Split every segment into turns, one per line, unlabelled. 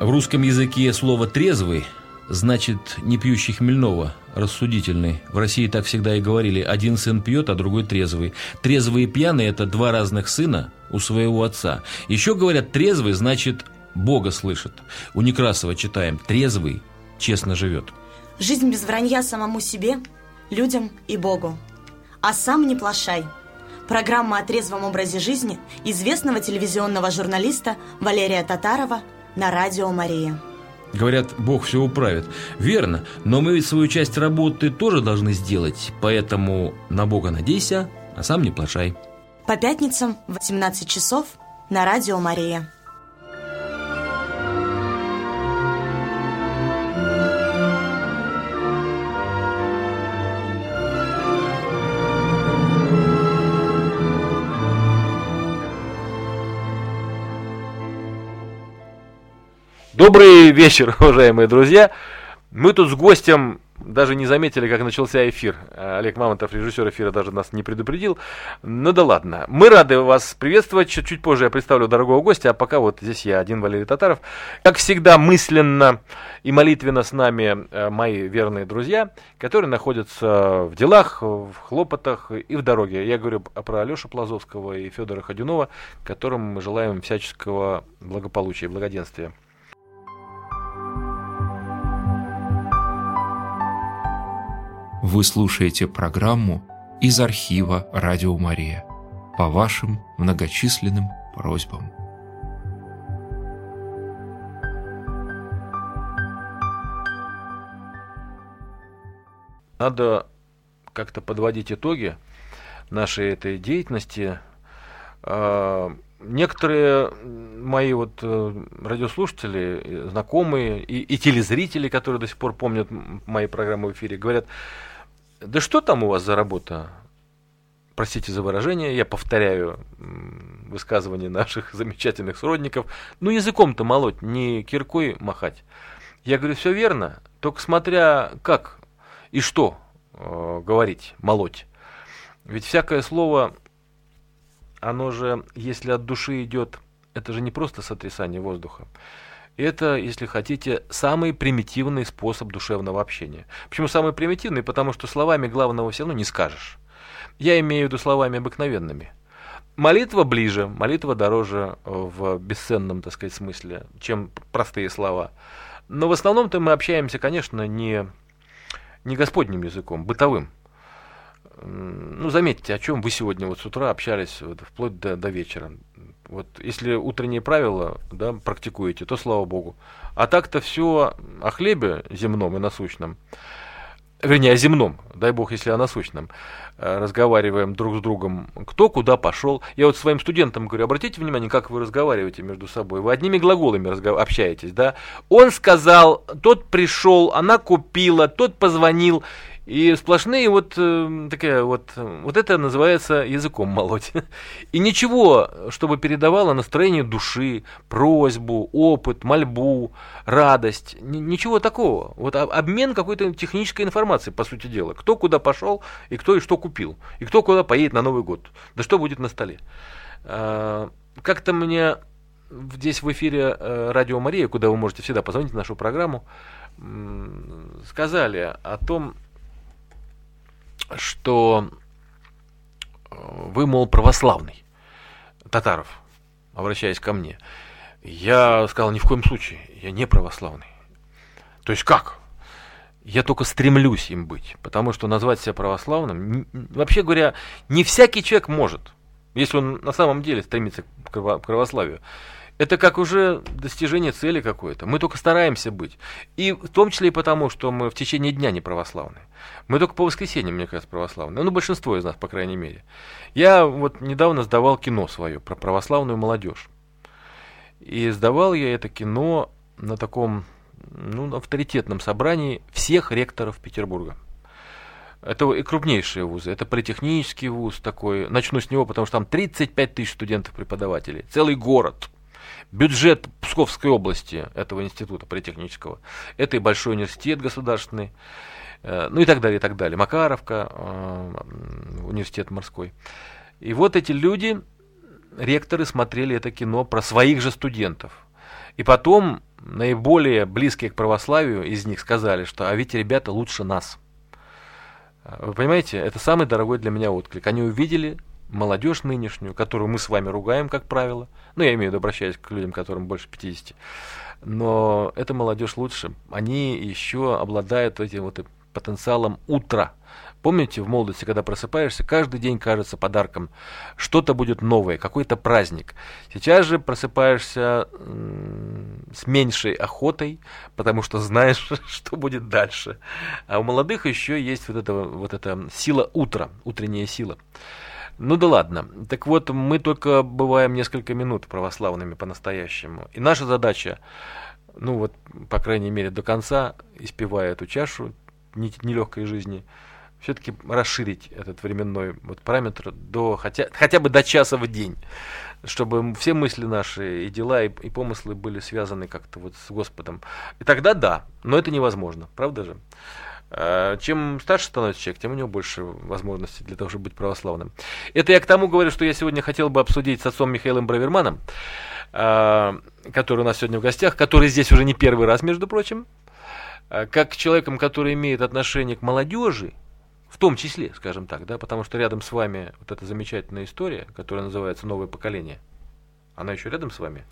В русском языке слово «трезвый» значит не пьющий хмельного, рассудительный. В России так всегда и говорили. Один сын пьет, а другой трезвый. Трезвый и пьяный – это два разных сына у своего отца. Еще говорят, трезвый значит Бога слышит. У Некрасова читаем «трезвый честно живет».
Жизнь без вранья самому себе, людям и Богу. А сам не плашай. Программа о трезвом образе жизни известного телевизионного журналиста Валерия Татарова на радио Мария.
Говорят, Бог все управит. Верно, но мы ведь свою часть работы тоже должны сделать, поэтому на Бога надейся, а сам не плашай.
По пятницам в 18 часов на радио Мария.
Добрый вечер, уважаемые друзья. Мы тут с гостем даже не заметили, как начался эфир. Олег Мамонтов, режиссер эфира, даже нас не предупредил. Ну да ладно. Мы рады вас приветствовать. Чуть, чуть позже я представлю дорогого гостя, а пока вот здесь я один, Валерий Татаров. Как всегда, мысленно и молитвенно с нами э, мои верные друзья, которые находятся в делах, в хлопотах и в дороге. Я говорю про Алешу Плазовского и Федора Ходюнова, которым мы желаем всяческого благополучия и благоденствия.
Вы слушаете программу из архива «Радио Мария» по вашим многочисленным просьбам.
Надо как-то подводить итоги нашей этой деятельности. А, некоторые мои вот э, радиослушатели, знакомые и, и телезрители, которые до сих пор помнят мои программы в эфире, говорят, да что там у вас за работа? Простите за выражение, я повторяю высказывания наших замечательных сродников. Ну, языком-то молоть, не киркой махать. Я говорю, все верно, только смотря как и что э, говорить, молоть. Ведь всякое слово, оно же, если от души идет, это же не просто сотрясание воздуха. Это, если хотите, самый примитивный способ душевного общения. Почему самый примитивный? Потому что словами главного все равно не скажешь. Я имею в виду словами обыкновенными. Молитва ближе, молитва дороже в бесценном, так сказать, смысле, чем простые слова. Но в основном-то мы общаемся, конечно, не, не господним языком, бытовым. Ну, заметьте, о чем вы сегодня вот с утра общались вот, вплоть до, до вечера. Вот если утренние правила да, практикуете, то слава богу. А так-то все о хлебе земном и насущном, вернее, о земном, дай бог, если о насущном, э, разговариваем друг с другом, кто куда пошел. Я вот своим студентам говорю, обратите внимание, как вы разговариваете между собой. Вы одними глаголами разгов... общаетесь, да? Он сказал, тот пришел, она купила, тот позвонил. И сплошные вот э, такая вот, вот это называется языком молоть. И ничего, чтобы передавало настроение души, просьбу, опыт, мольбу, радость, ничего такого. Вот обмен какой-то технической информацией, по сути дела. Кто куда пошел, и кто и что купил, и кто куда поедет на Новый год, да что будет на столе. А, как-то мне здесь в эфире э, Радио Мария, куда вы можете всегда позвонить в нашу программу, сказали о том, что э, вы, мол, православный, Татаров, обращаясь ко мне. Я сказал, ни в коем случае, я не православный. То есть как? Я только стремлюсь им быть, потому что назвать себя православным, вообще говоря, не всякий человек может, если он на самом деле стремится к православию это как уже достижение цели какой-то. Мы только стараемся быть. И в том числе и потому, что мы в течение дня не православные. Мы только по воскресеньям, мне кажется, православные. Ну, большинство из нас, по крайней мере. Я вот недавно сдавал кино свое про православную молодежь. И сдавал я это кино на таком ну, авторитетном собрании всех ректоров Петербурга. Это и крупнейшие вузы. Это политехнический вуз такой. Начну с него, потому что там 35 тысяч студентов-преподавателей. Целый город бюджет Псковской области этого института политехнического, это и большой университет государственный, э, ну и так далее, и так далее. Макаровка, э, университет морской. И вот эти люди, ректоры, смотрели это кино про своих же студентов. И потом наиболее близкие к православию из них сказали, что а ведь ребята лучше нас. Вы понимаете, это самый дорогой для меня отклик. Они увидели молодежь нынешнюю, которую мы с вами ругаем, как правило. Ну, я имею в виду, обращаясь к людям, которым больше 50. Но эта молодежь лучше. Они еще обладают этим вот потенциалом утра. Помните, в молодости, когда просыпаешься, каждый день кажется подарком. Что-то будет новое, какой-то праздник. Сейчас же просыпаешься с меньшей охотой, потому что знаешь, что будет дальше. А у молодых еще есть вот эта, вот эта сила утра, утренняя сила. Ну да ладно. Так вот, мы только бываем несколько минут православными по-настоящему. И наша задача, ну вот, по крайней мере, до конца, испевая эту чашу нелегкой жизни, все-таки расширить этот временной вот параметр до хотя, хотя бы до часа в день, чтобы все мысли наши и дела, и, и помыслы были связаны как-то вот с Господом. И тогда да, но это невозможно, правда же? А, чем старше становится человек, тем у него больше возможностей для того, чтобы быть православным. Это я к тому говорю, что я сегодня хотел бы обсудить с отцом Михаилом Браверманом, а, который у нас сегодня в гостях, который здесь уже не первый раз, между прочим, а, как человеком, который имеет отношение к молодежи, в том числе, скажем так, да, потому что рядом с вами вот эта замечательная история, которая называется «Новое поколение», она еще рядом с вами?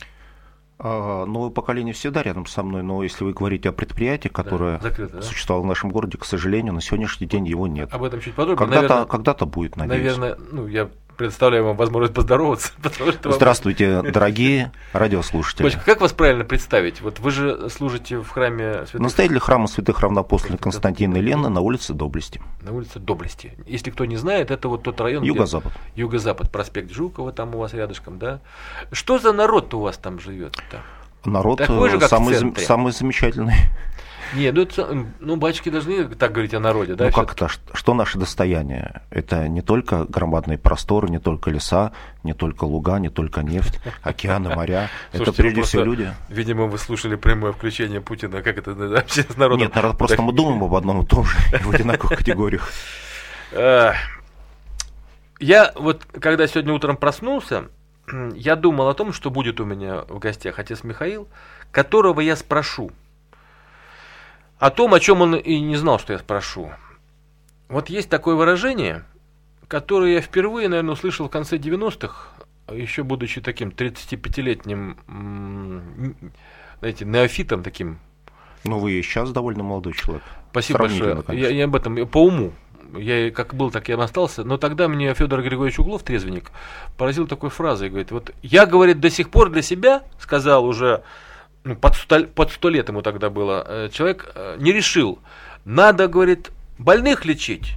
А, новое поколение всегда рядом со мной, но если вы говорите о предприятии, которое да, закрыто, да? существовало в нашем городе, к сожалению, на сегодняшний день его нет.
Об этом чуть подробнее.
Когда-то, когда-то будет, надеюсь.
Наверное, ну, я предоставляю вам возможность поздороваться.
Что Здравствуйте, вам... дорогие радиослушатели.
Батюшка, как вас правильно представить? Вот вы же служите в храме
святых... Настоятель храма святых равноапостольных Константина и Лены на улице Доблести.
На улице Доблести. Если кто не знает, это вот тот район...
Юго-запад.
Юго-запад, проспект Жукова, там у вас рядышком, да? Что за народ у вас там живет?
Народ Такой же, самый, самый замечательный.
Нет, ну, это, ну, батюшки должны так говорить о народе, да?
Ну, как это? Что наше достояние? Это не только громадные просторы, не только леса, не только луга, не только нефть, океаны, моря. Это прежде всего люди.
Видимо, вы слушали прямое включение Путина, как это вообще с народом?
Нет, народ, просто мы думаем об одном и том же, в одинаковых категориях.
Я вот, когда сегодня утром проснулся, я думал о том, что будет у меня в гостях отец Михаил, которого я спрошу – о том, о чем он и не знал, что я спрошу. Вот есть такое выражение, которое я впервые, наверное, услышал в конце 90-х, еще будучи таким 35-летним, знаете, неофитом таким.
Ну, вы и сейчас довольно молодой человек.
Спасибо большое. Я, я об этом, по уму. Я как был, так и остался. Но тогда мне Федор Григорьевич Углов, трезвенник, поразил такой фразой. Говорит, вот я, говорит, до сих пор для себя, сказал уже под, сто, под сто лет ему тогда было, э, человек э, не решил, надо, говорит, больных лечить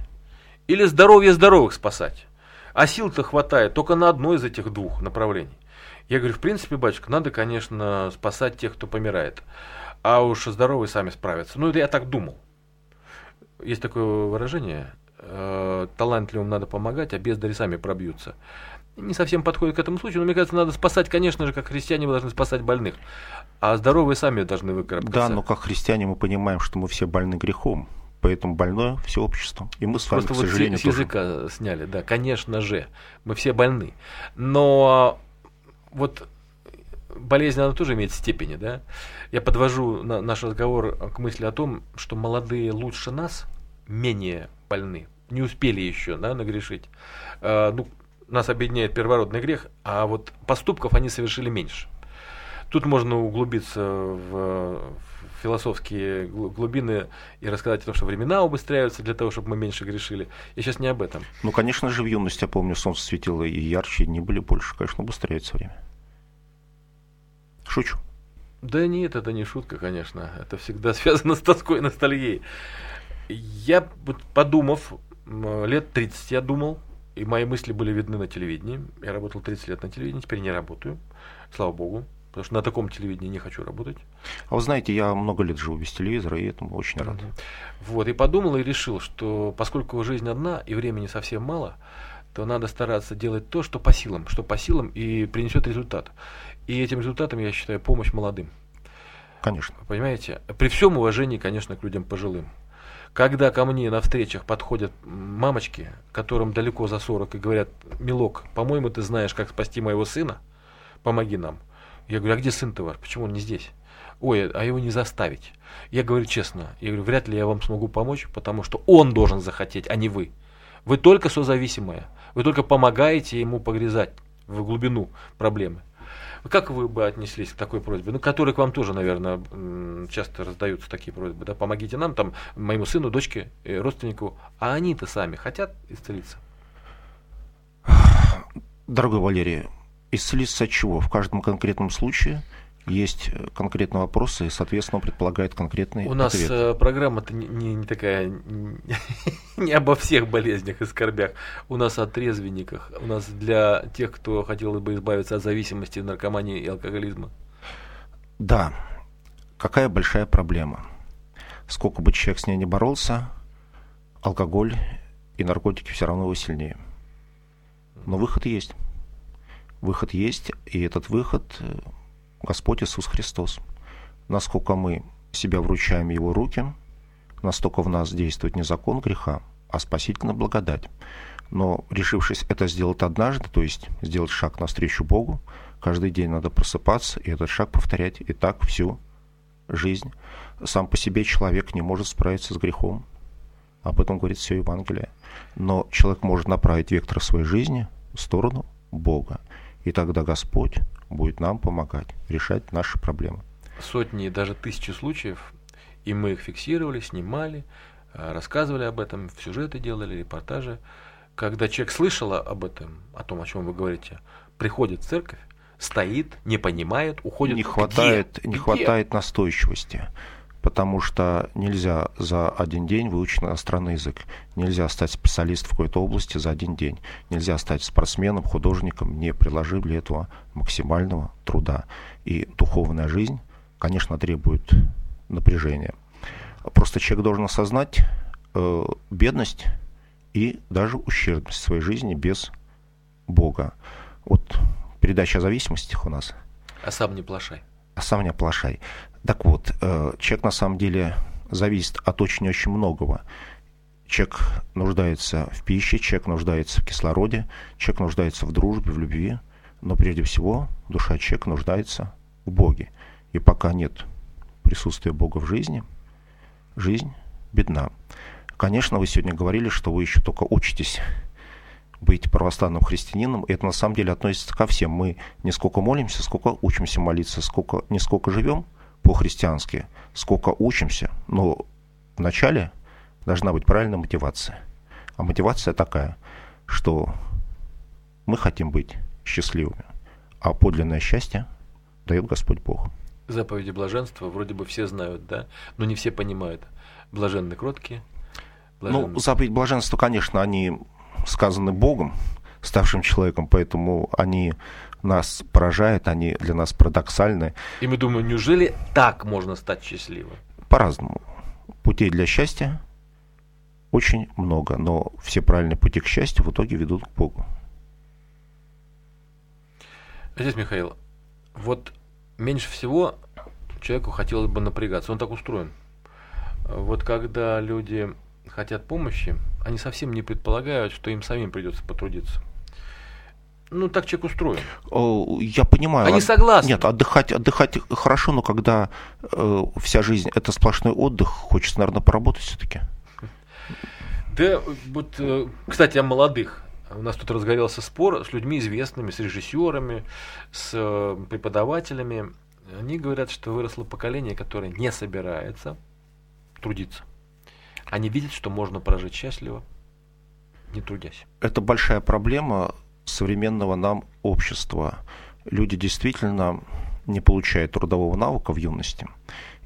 или здоровье здоровых спасать. А сил-то хватает только на одно из этих двух направлений. Я говорю, в принципе, батюшка, надо, конечно, спасать тех, кто помирает. А уж здоровые сами справятся. Ну, это я так думал. Есть такое выражение, э, талантливым надо помогать, а бездари сами пробьются не совсем подходит к этому случаю, но мне кажется, надо спасать, конечно же, как христиане мы должны спасать больных, а здоровые сами должны выкарабкаться.
Да, но как христиане мы понимаем, что мы все больны грехом, поэтому больное все общество. И мы с вами,
Просто
к сожалению,
вот с языка тоже. сняли, да, конечно же, мы все больны. Но вот болезнь, она тоже имеет степени, да. Я подвожу на наш разговор к мысли о том, что молодые лучше нас менее больны, не успели еще, да, нагрешить. А, ну, нас объединяет первородный грех, а вот поступков они совершили меньше. Тут можно углубиться в, философские глубины и рассказать о том, что времена убыстряются для того, чтобы мы меньше грешили. Я сейчас не об этом.
Ну, конечно же, в юности, я помню, солнце светило и ярче, не были больше. Конечно, убыстряется время. Шучу.
Да нет, это не шутка, конечно. Это всегда связано с тоской и ностальгией. Я, подумав, лет 30 я думал, и мои мысли были видны на телевидении. Я работал 30 лет на телевидении, теперь не работаю. Слава богу. Потому что на таком телевидении не хочу работать.
А вы знаете, я много лет живу без телевизора, и этому очень рад.
Вот, и подумал и решил, что поскольку жизнь одна и времени совсем мало, то надо стараться делать то, что по силам, что по силам и принесет результат. И этим результатом я считаю помощь молодым.
Конечно.
Понимаете? При всем уважении, конечно, к людям пожилым. Когда ко мне на встречах подходят мамочки, которым далеко за 40, и говорят, милок, по-моему, ты знаешь, как спасти моего сына, помоги нам. Я говорю, а где сын-то ваш? Почему он не здесь? ой, а его не заставить. Я говорю честно, я говорю, вряд ли я вам смогу помочь, потому что он должен захотеть, а не вы. Вы только созависимые, вы только помогаете ему погрязать в глубину проблемы. Как вы бы отнеслись к такой просьбе? Ну, которые к вам тоже, наверное, часто раздаются такие просьбы. Да, помогите нам, там, моему сыну, дочке, э, родственнику. А они-то сами хотят исцелиться?
Дорогой Валерий, исцелиться от чего? В каждом конкретном случае есть э, конкретные вопросы и, соответственно, предполагает конкретный
У нас э, программа-то не, не, не такая, не, не обо всех болезнях и скорбях. У нас о трезвенниках. У нас для тех, кто хотел бы избавиться от зависимости, наркомании и алкоголизма.
Да. Какая большая проблема. Сколько бы человек с ней не боролся, алкоголь и наркотики все равно его сильнее. Но выход есть. Выход есть, и этот выход э, Господь Иисус Христос. Насколько мы себя вручаем Его руки, настолько в нас действует не закон греха, а спасительная благодать. Но решившись это сделать однажды, то есть сделать шаг навстречу Богу, каждый день надо просыпаться и этот шаг повторять и так всю жизнь. Сам по себе человек не может справиться с грехом. Об этом говорит все Евангелие. Но человек может направить вектор своей жизни в сторону Бога. И тогда Господь будет нам помогать решать наши проблемы.
Сотни, даже тысячи случаев, и мы их фиксировали, снимали, э, рассказывали об этом, в сюжеты делали, репортажи. Когда человек слышал об этом, о том, о чем вы говорите, приходит в церковь, стоит, не понимает, уходит.
Не хватает, Где? не Где? хватает настойчивости потому что нельзя за один день выучить иностранный язык. Нельзя стать специалистом в какой-то области за один день. Нельзя стать спортсменом, художником, не приложив для этого максимального труда. И духовная жизнь, конечно, требует напряжения. Просто человек должен осознать э, бедность и даже ущербность своей жизни без Бога. Вот передача о зависимостях у нас.
А сам не плашай.
А сам не оплошай. Так вот, э, человек на самом деле зависит от очень-очень многого. Человек нуждается в пище, человек нуждается в кислороде, человек нуждается в дружбе, в любви, но прежде всего душа человека нуждается в Боге. И пока нет присутствия Бога в жизни, жизнь бедна. Конечно, вы сегодня говорили, что вы еще только учитесь быть православным христианином, и это на самом деле относится ко всем. Мы не сколько молимся, сколько учимся молиться, сколько, не сколько живем – по-христиански, сколько учимся, но вначале должна быть правильная мотивация. А мотивация такая, что мы хотим быть счастливыми, а подлинное счастье дает Господь Бог.
Заповеди блаженства вроде бы все знают, да, но не все понимают. Блаженны кроткие.
Блаженны... Ну, заповедь блаженства, конечно, они сказаны Богом, ставшим человеком, поэтому они нас поражают, они для нас парадоксальны.
И мы думаем, неужели так можно стать счастливым?
По-разному. Путей для счастья очень много, но все правильные пути к счастью в итоге ведут к Богу.
Отец Михаил, вот меньше всего человеку хотелось бы напрягаться, он так устроен. Вот когда люди хотят помощи, они совсем не предполагают, что им самим придется потрудиться. Ну, так человек устроен.
Я понимаю.
Они согласны.
Нет, отдыхать, отдыхать хорошо, но когда э, вся жизнь это сплошной отдых, хочется, наверное, поработать все-таки.
Да, вот, э, кстати, о молодых. У нас тут разгорелся спор с людьми известными, с режиссерами, с э, преподавателями. Они говорят, что выросло поколение, которое не собирается трудиться. Они видят, что можно прожить счастливо, не трудясь.
Это большая проблема современного нам общества. Люди действительно не получают трудового навыка в юности.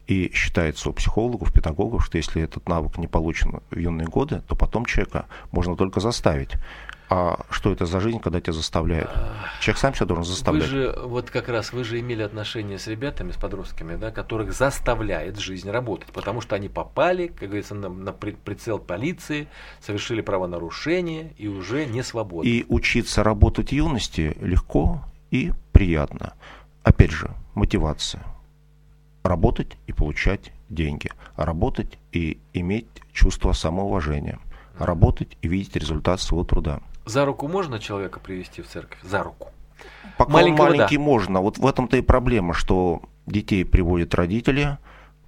И считается у психологов, педагогов, что если этот навык не получен в юные годы, то потом человека можно только заставить. А что это за жизнь, когда тебя заставляют? Человек сам себя должен заставлять.
Вы же, вот как раз, вы же имели отношения с ребятами, с подростками, да, которых заставляет жизнь работать, потому что они попали, как говорится, на, на прицел полиции, совершили правонарушение и уже не свободны.
И учиться работать в юности легко и приятно. Опять же, мотивация. Работать и получать деньги. Работать и иметь чувство самоуважения. Работать и видеть результат своего труда.
За руку можно человека привести в церковь? За руку.
Пока Маленького, он маленький да. можно. Вот в этом-то и проблема, что детей приводят родители,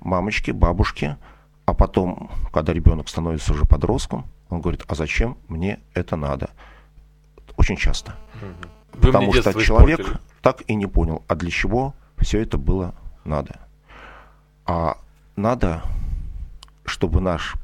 мамочки, бабушки, а потом, когда ребенок становится уже подростком, он говорит, а зачем мне это надо? Очень часто. Угу. Потому что человек испортили. так и не понял, а для чего все это было надо. А надо, чтобы наш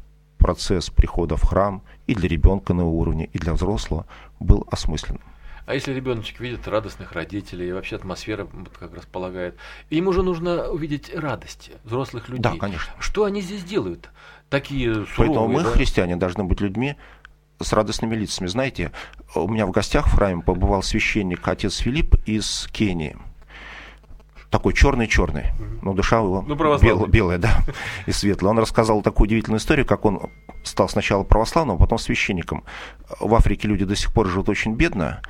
процесс прихода в храм и для ребенка на уровне, и для взрослого был осмысленным.
А если ребеночек видит радостных родителей, и вообще атмосфера как располагает, и ему же нужно увидеть радость взрослых людей.
Да, конечно.
Что они здесь делают? Такие суровые,
Поэтому мы,
да?
христиане, должны быть людьми с радостными лицами. Знаете, у меня в гостях в храме побывал священник отец Филипп из Кении такой черный-черный, но душа его ну, бел, белая, да, и светлая. Он рассказал такую удивительную историю, как он стал сначала православным, а потом священником. В Африке люди до сих пор живут очень бедно,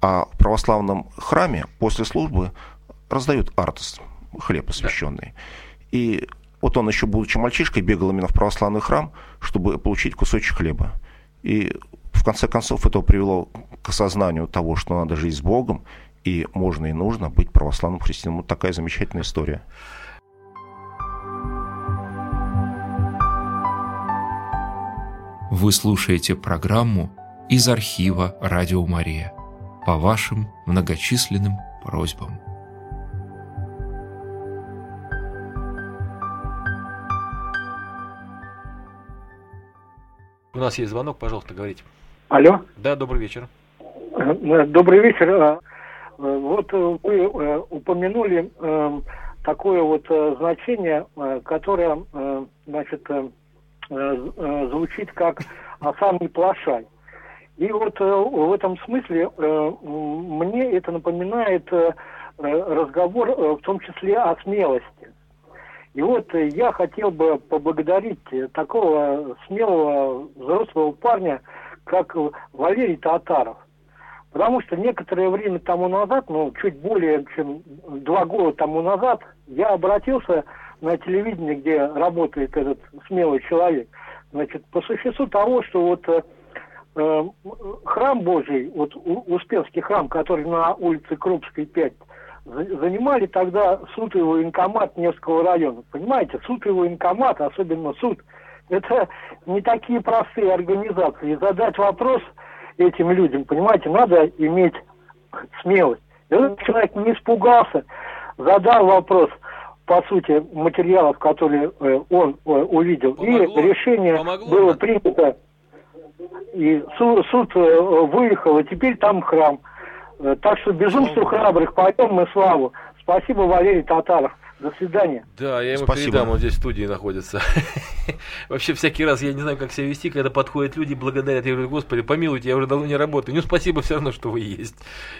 а в православном храме после службы раздают артес, хлеб освященный. И вот он еще, будучи мальчишкой, бегал именно в православный храм, чтобы получить кусочек хлеба. И в конце концов это привело к осознанию того, что надо жить с Богом, и можно и нужно быть православным христианином. Вот такая замечательная история.
Вы слушаете программу из архива «Радио Мария» по вашим многочисленным просьбам.
У нас есть звонок, пожалуйста, говорите.
Алло.
Да, добрый вечер.
Э, добрый вечер. Э, вот вы э, упомянули такое вот значение, которое, значит, звучит как «а сам не плашай». И вот в этом смысле мне это напоминает разговор в том числе о смелости. И вот я хотел бы поблагодарить такого смелого взрослого парня, как Валерий Татаров. Потому что некоторое время тому назад, ну, чуть более чем два года тому назад, я обратился на телевидение, где работает этот смелый человек. Значит, по существу того, что вот э, э храм Божий, вот Успенский храм, который на улице Крупской 5, занимали тогда суд и военкомат Невского района. Понимаете, суд и военкомат, особенно суд, это не такие простые организации. Задать вопрос – этим людям, понимаете, надо иметь смелость. И этот человек не испугался, задал вопрос, по сути, материалов, которые э, он э, увидел, Помогло? и решение Помогло, было принято, и суд, суд э, выехал, и теперь там храм. Так что безумству храбрых поем мы славу. Спасибо, Валерий Татаров. До свидания.
Да, я ему Спасибо. передам, он здесь в студии находится. Вообще, всякий раз я не знаю, как себя вести, когда подходят люди, благодарят. Я говорю, господи, помилуйте, я уже давно не работаю. Ну, спасибо все равно, что вы есть.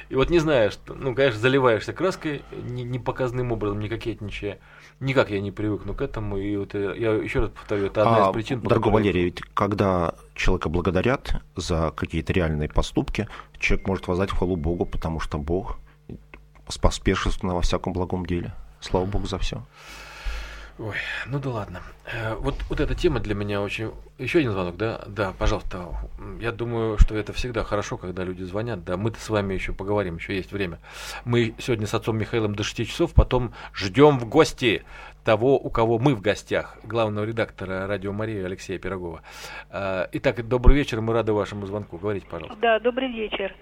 И вот не знаешь, ну, конечно, заливаешься краской, непоказанным образом, не кокетничая. Никак я не привыкну к этому. И вот э, я еще раз повторю, это одна а, из причин.
Дорогой Валерий, ведь когда человека благодарят за какие-то реальные поступки, человек может воздать хвалу Богу, потому что Бог споспешит во всяком благом деле. Слава богу за все.
Ой, ну да ладно. Э, вот, вот эта тема для меня очень... Еще один звонок, да? Да, пожалуйста. Я думаю, что это всегда хорошо, когда люди звонят. Да, мы-то с вами еще поговорим, еще есть время. Мы сегодня с отцом Михаилом до 6 часов, потом ждем в гости того, у кого мы в гостях, главного редактора «Радио Мария» Алексея Пирогова. Э, итак, добрый вечер, мы рады вашему звонку. Говорите, пожалуйста.
Да, добрый вечер.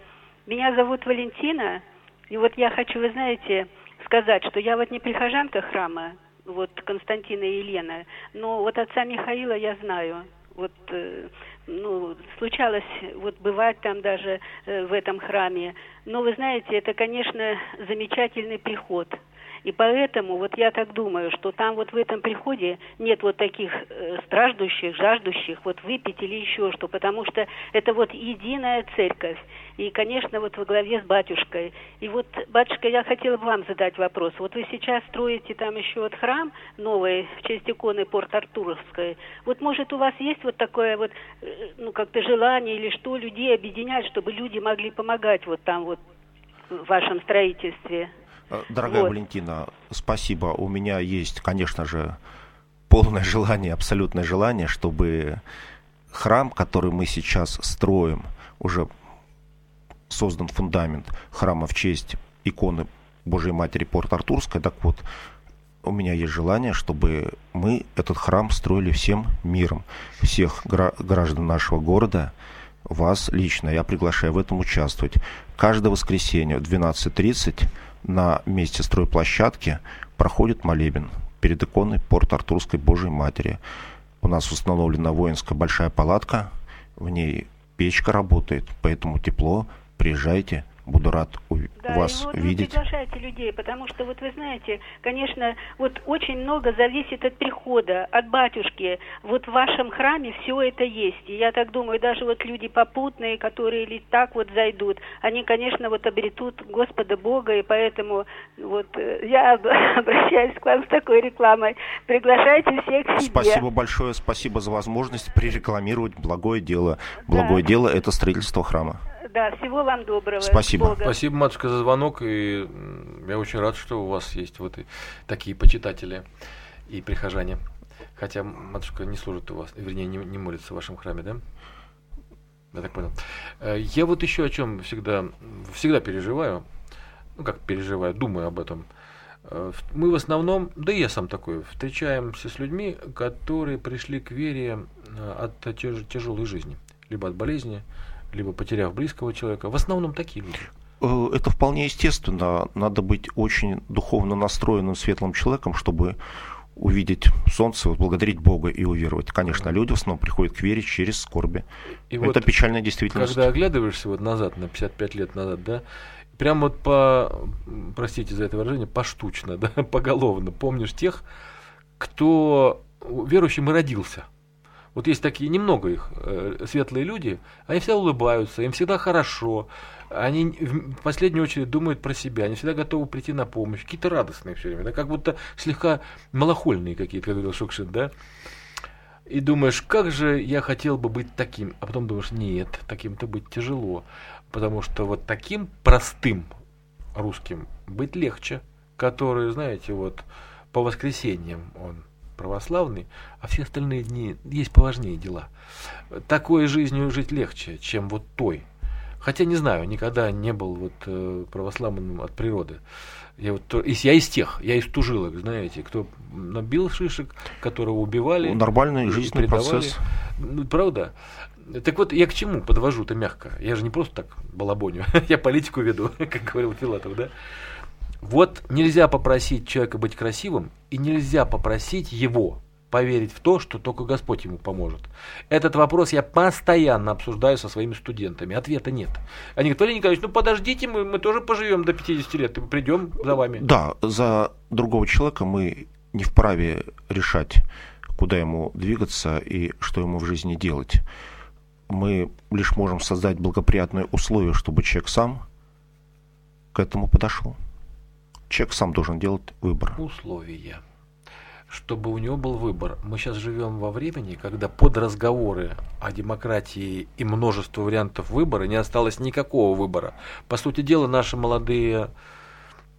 Меня зовут Валентина, и вот я хочу, вы знаете, сказать, что я вот не прихожанка храма, вот Константина и Елены, но вот отца Михаила я знаю. Вот, э, ну, случалось вот бывать там даже э, в этом храме. Но вы знаете, это, конечно, замечательный приход. И поэтому вот я так думаю, что там вот в этом приходе нет вот таких э, страждущих, жаждущих вот выпить или еще что, потому что это вот единая церковь. И, конечно, вот во главе с батюшкой. И вот, батюшка, я хотела бы вам задать вопрос. Вот вы сейчас строите там еще вот храм новый в честь иконы Порт-Артуровской. Вот, может, у вас есть вот такое вот, э, ну, как-то желание или что, людей объединять, чтобы люди могли помогать вот там вот в вашем строительстве?
Дорогая вот. Валентина, спасибо. У меня есть, конечно же, полное желание, абсолютное желание, чтобы храм, который мы сейчас строим, уже создан фундамент храма в честь иконы Божьей Матери Порт-Артурской. Так вот, у меня есть желание, чтобы мы этот храм строили всем миром, всех граждан нашего города, вас лично. Я приглашаю в этом участвовать. Каждое воскресенье в 12.30 на месте стройплощадки проходит молебен перед иконой Порт-Артурской Божьей Матери. У нас установлена воинская большая палатка, в ней печка работает, поэтому тепло. Приезжайте, буду рад
да,
вас
и вот
видеть.
Вы приглашайте людей, потому что вот вы знаете, конечно, вот очень много зависит от прихода, от батюшки. Вот в вашем храме все это есть. И я так думаю, даже вот люди попутные, которые или так вот зайдут, они, конечно, вот обретут Господа Бога, и поэтому вот э, я обращаюсь к вам с такой рекламой. Приглашайте всех к
себе. Спасибо большое, спасибо за возможность прирекламировать благое дело. Благое да. дело – это строительство храма.
Да, всего вам доброго.
Спасибо.
Бога. Спасибо, матушка, за звонок. И я очень рад, что у вас есть вот и такие почитатели и прихожане. Хотя матушка не служит у вас, вернее, не, не молится в вашем храме, да? Я так понял. Э, я вот еще о чем всегда, всегда переживаю. Ну, как переживаю, думаю об этом. Э, мы в основном, да и я сам такой, встречаемся с людьми, которые пришли к вере э, от тяжелой жизни. Либо от болезни, либо потеряв близкого человека. В основном такие люди.
Э, это вполне естественно. Надо быть очень духовно настроенным, светлым человеком, чтобы увидеть солнце, благодарить Бога и уверовать. Конечно, люди в основном приходят к вере через скорби. И это вот печальная действительность.
Когда оглядываешься вот назад, на 55 лет назад, да, прям вот по, простите за это выражение, поштучно, да, поголовно помнишь тех, кто верующим и родился – вот есть такие, немного их, э, светлые люди, они всегда улыбаются, им всегда хорошо, они в последнюю очередь думают про себя, они всегда готовы прийти на помощь, какие-то радостные все время, да, как будто слегка малохольные какие-то, как говорил Шукшин, да. И думаешь, как же я хотел бы быть таким, а потом думаешь, нет, таким-то быть тяжело, потому что вот таким простым русским быть легче, который, знаете, вот по воскресеньям он православный, а все остальные дни есть поважнее дела. Такой жизнью жить легче, чем вот той. Хотя не знаю, никогда не был вот э, православным от природы. Я, вот, я из тех, я из тужилок, знаете, кто набил шишек, которого убивали.
Нормальный жизненный процесс.
Ну, правда? Так вот, я к чему подвожу-то мягко? Я же не просто так балабоню, я политику веду, как говорил Филатов, да? Вот нельзя попросить человека быть красивым, и нельзя попросить его поверить в то, что только Господь ему поможет. Этот вопрос я постоянно обсуждаю со своими студентами. Ответа нет. Они говорят, Валерий Николаевич, ну подождите, мы, мы тоже поживем до 50 лет, и придем за вами.
Да, за другого человека мы не вправе решать, куда ему двигаться и что ему в жизни делать. Мы лишь можем создать благоприятные условия, чтобы человек сам к этому подошел. Человек сам должен делать выбор.
Условия. Чтобы у него был выбор. Мы сейчас живем во времени, когда под разговоры о демократии и множество вариантов выбора не осталось никакого выбора. По сути дела, наши молодые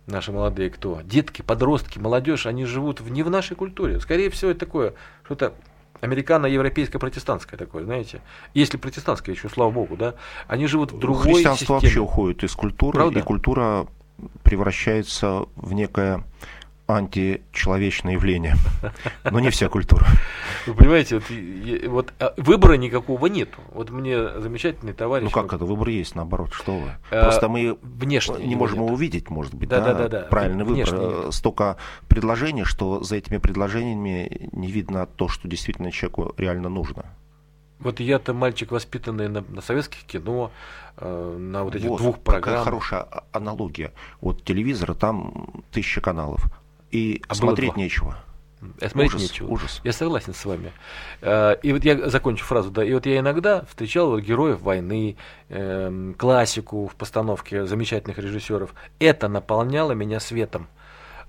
наши молодые кто? Детки, подростки, молодежь, они живут в, не в нашей культуре. Скорее всего, это такое, что-то американо-европейское протестантское такое, знаете. Если протестантское еще, слава богу, да. Они живут в другой
Христианство
системе.
вообще уходит из культуры, Правда? и культура превращается в некое античеловечное явление. Но не вся культура.
Вы понимаете, вот, вот а, выбора никакого нету. Вот мне замечательный товарищ.
Ну как это, выбор есть, наоборот, что вы. А, Просто мы внешне не можем его увидеть, может быть, да, да, да, да, правильный выбор. Нет. Столько предложений, что за этими предложениями не видно то, что действительно человеку реально нужно.
Вот я-то мальчик, воспитанный на, на советских кино, э, на вот этих вот, двух программах.
хорошая аналогия. Вот телевизора там тысяча каналов, и а смотреть нечего.
Я смотреть ужас, нечего. Ужас. Я согласен с вами. Э, и вот я закончу фразу, да. И вот я иногда встречал вот героев войны, э, классику в постановке замечательных режиссеров. Это наполняло меня светом.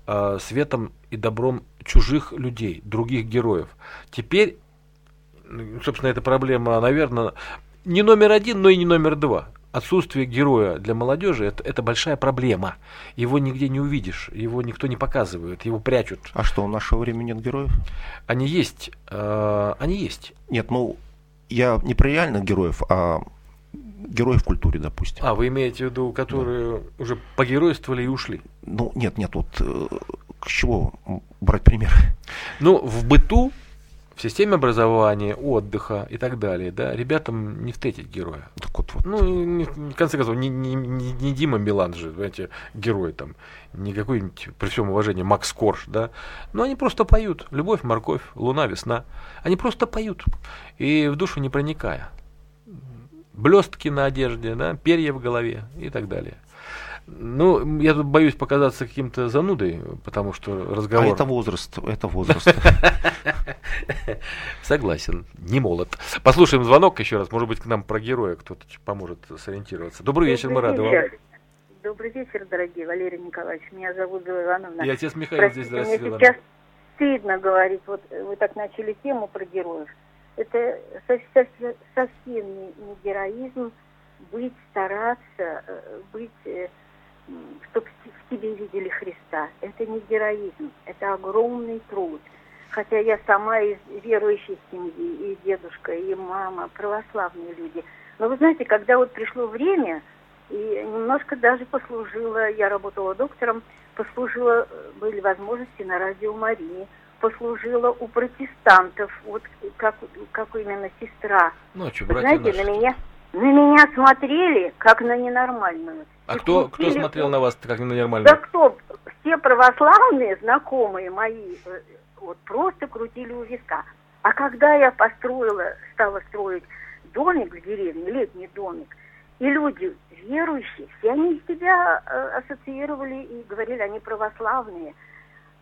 Э, светом и добром чужих людей, других героев. Теперь собственно, эта проблема, наверное, не номер один, но и не номер два. Отсутствие героя для молодежи это, это большая проблема. Его нигде не увидишь, его никто не показывает, его прячут.
А что, в наше время нет героев?
Они есть. Э, они есть.
Нет, ну я не про реальных героев, а героев в культуре, допустим.
А, вы имеете в виду, которые да. уже погеройствовали и ушли?
Ну, нет, нет, вот э, к чему брать пример?
Ну, в быту в системе образования, отдыха и так далее, да, ребятам не встретить героя.
Так вот, вот.
Ну, не, в конце концов, не, не, не, не Дима Билан же, знаете, герой там, не какой-нибудь, при всем уважении, Макс Корж, да, но они просто поют. Любовь, морковь, луна, весна. Они просто поют, и в душу не проникая. Блестки на одежде, да, перья в голове и так далее. Ну, я тут боюсь показаться каким-то занудой, потому что разговор...
А это возраст, это возраст.
Согласен, не молод. Послушаем звонок еще раз, может быть, к нам про героя кто-то поможет сориентироваться. Добрый вечер, мы рады вам.
Добрый вечер, дорогие Валерий Николаевич. Меня зовут Зоя Ивановна.
Я отец Михаил здесь, здравствуйте.
Мне сейчас стыдно говорить, вот вы так начали тему про героев. Это совсем не героизм быть, стараться, э, быть э, чтобы в тебе видели Христа. Это не героизм, это огромный труд. Хотя я сама из верующей семьи, и дедушка, и мама, православные люди. Но вы знаете, когда вот пришло время, и немножко даже послужила, я работала доктором, послужила, были возможности на радио Марии, послужила у протестантов, вот как, как именно сестра.
Ну, а что,
Вы знаете, наши. на меня, на меня смотрели, как на ненормальную.
А кто, кто смотрел на вас как на нормально?
Да кто? Все православные, знакомые мои, э, вот просто крутили у виска. А когда я построила, стала строить домик в деревне, летний домик, и люди верующие, все они себя э, ассоциировали и говорили, они православные.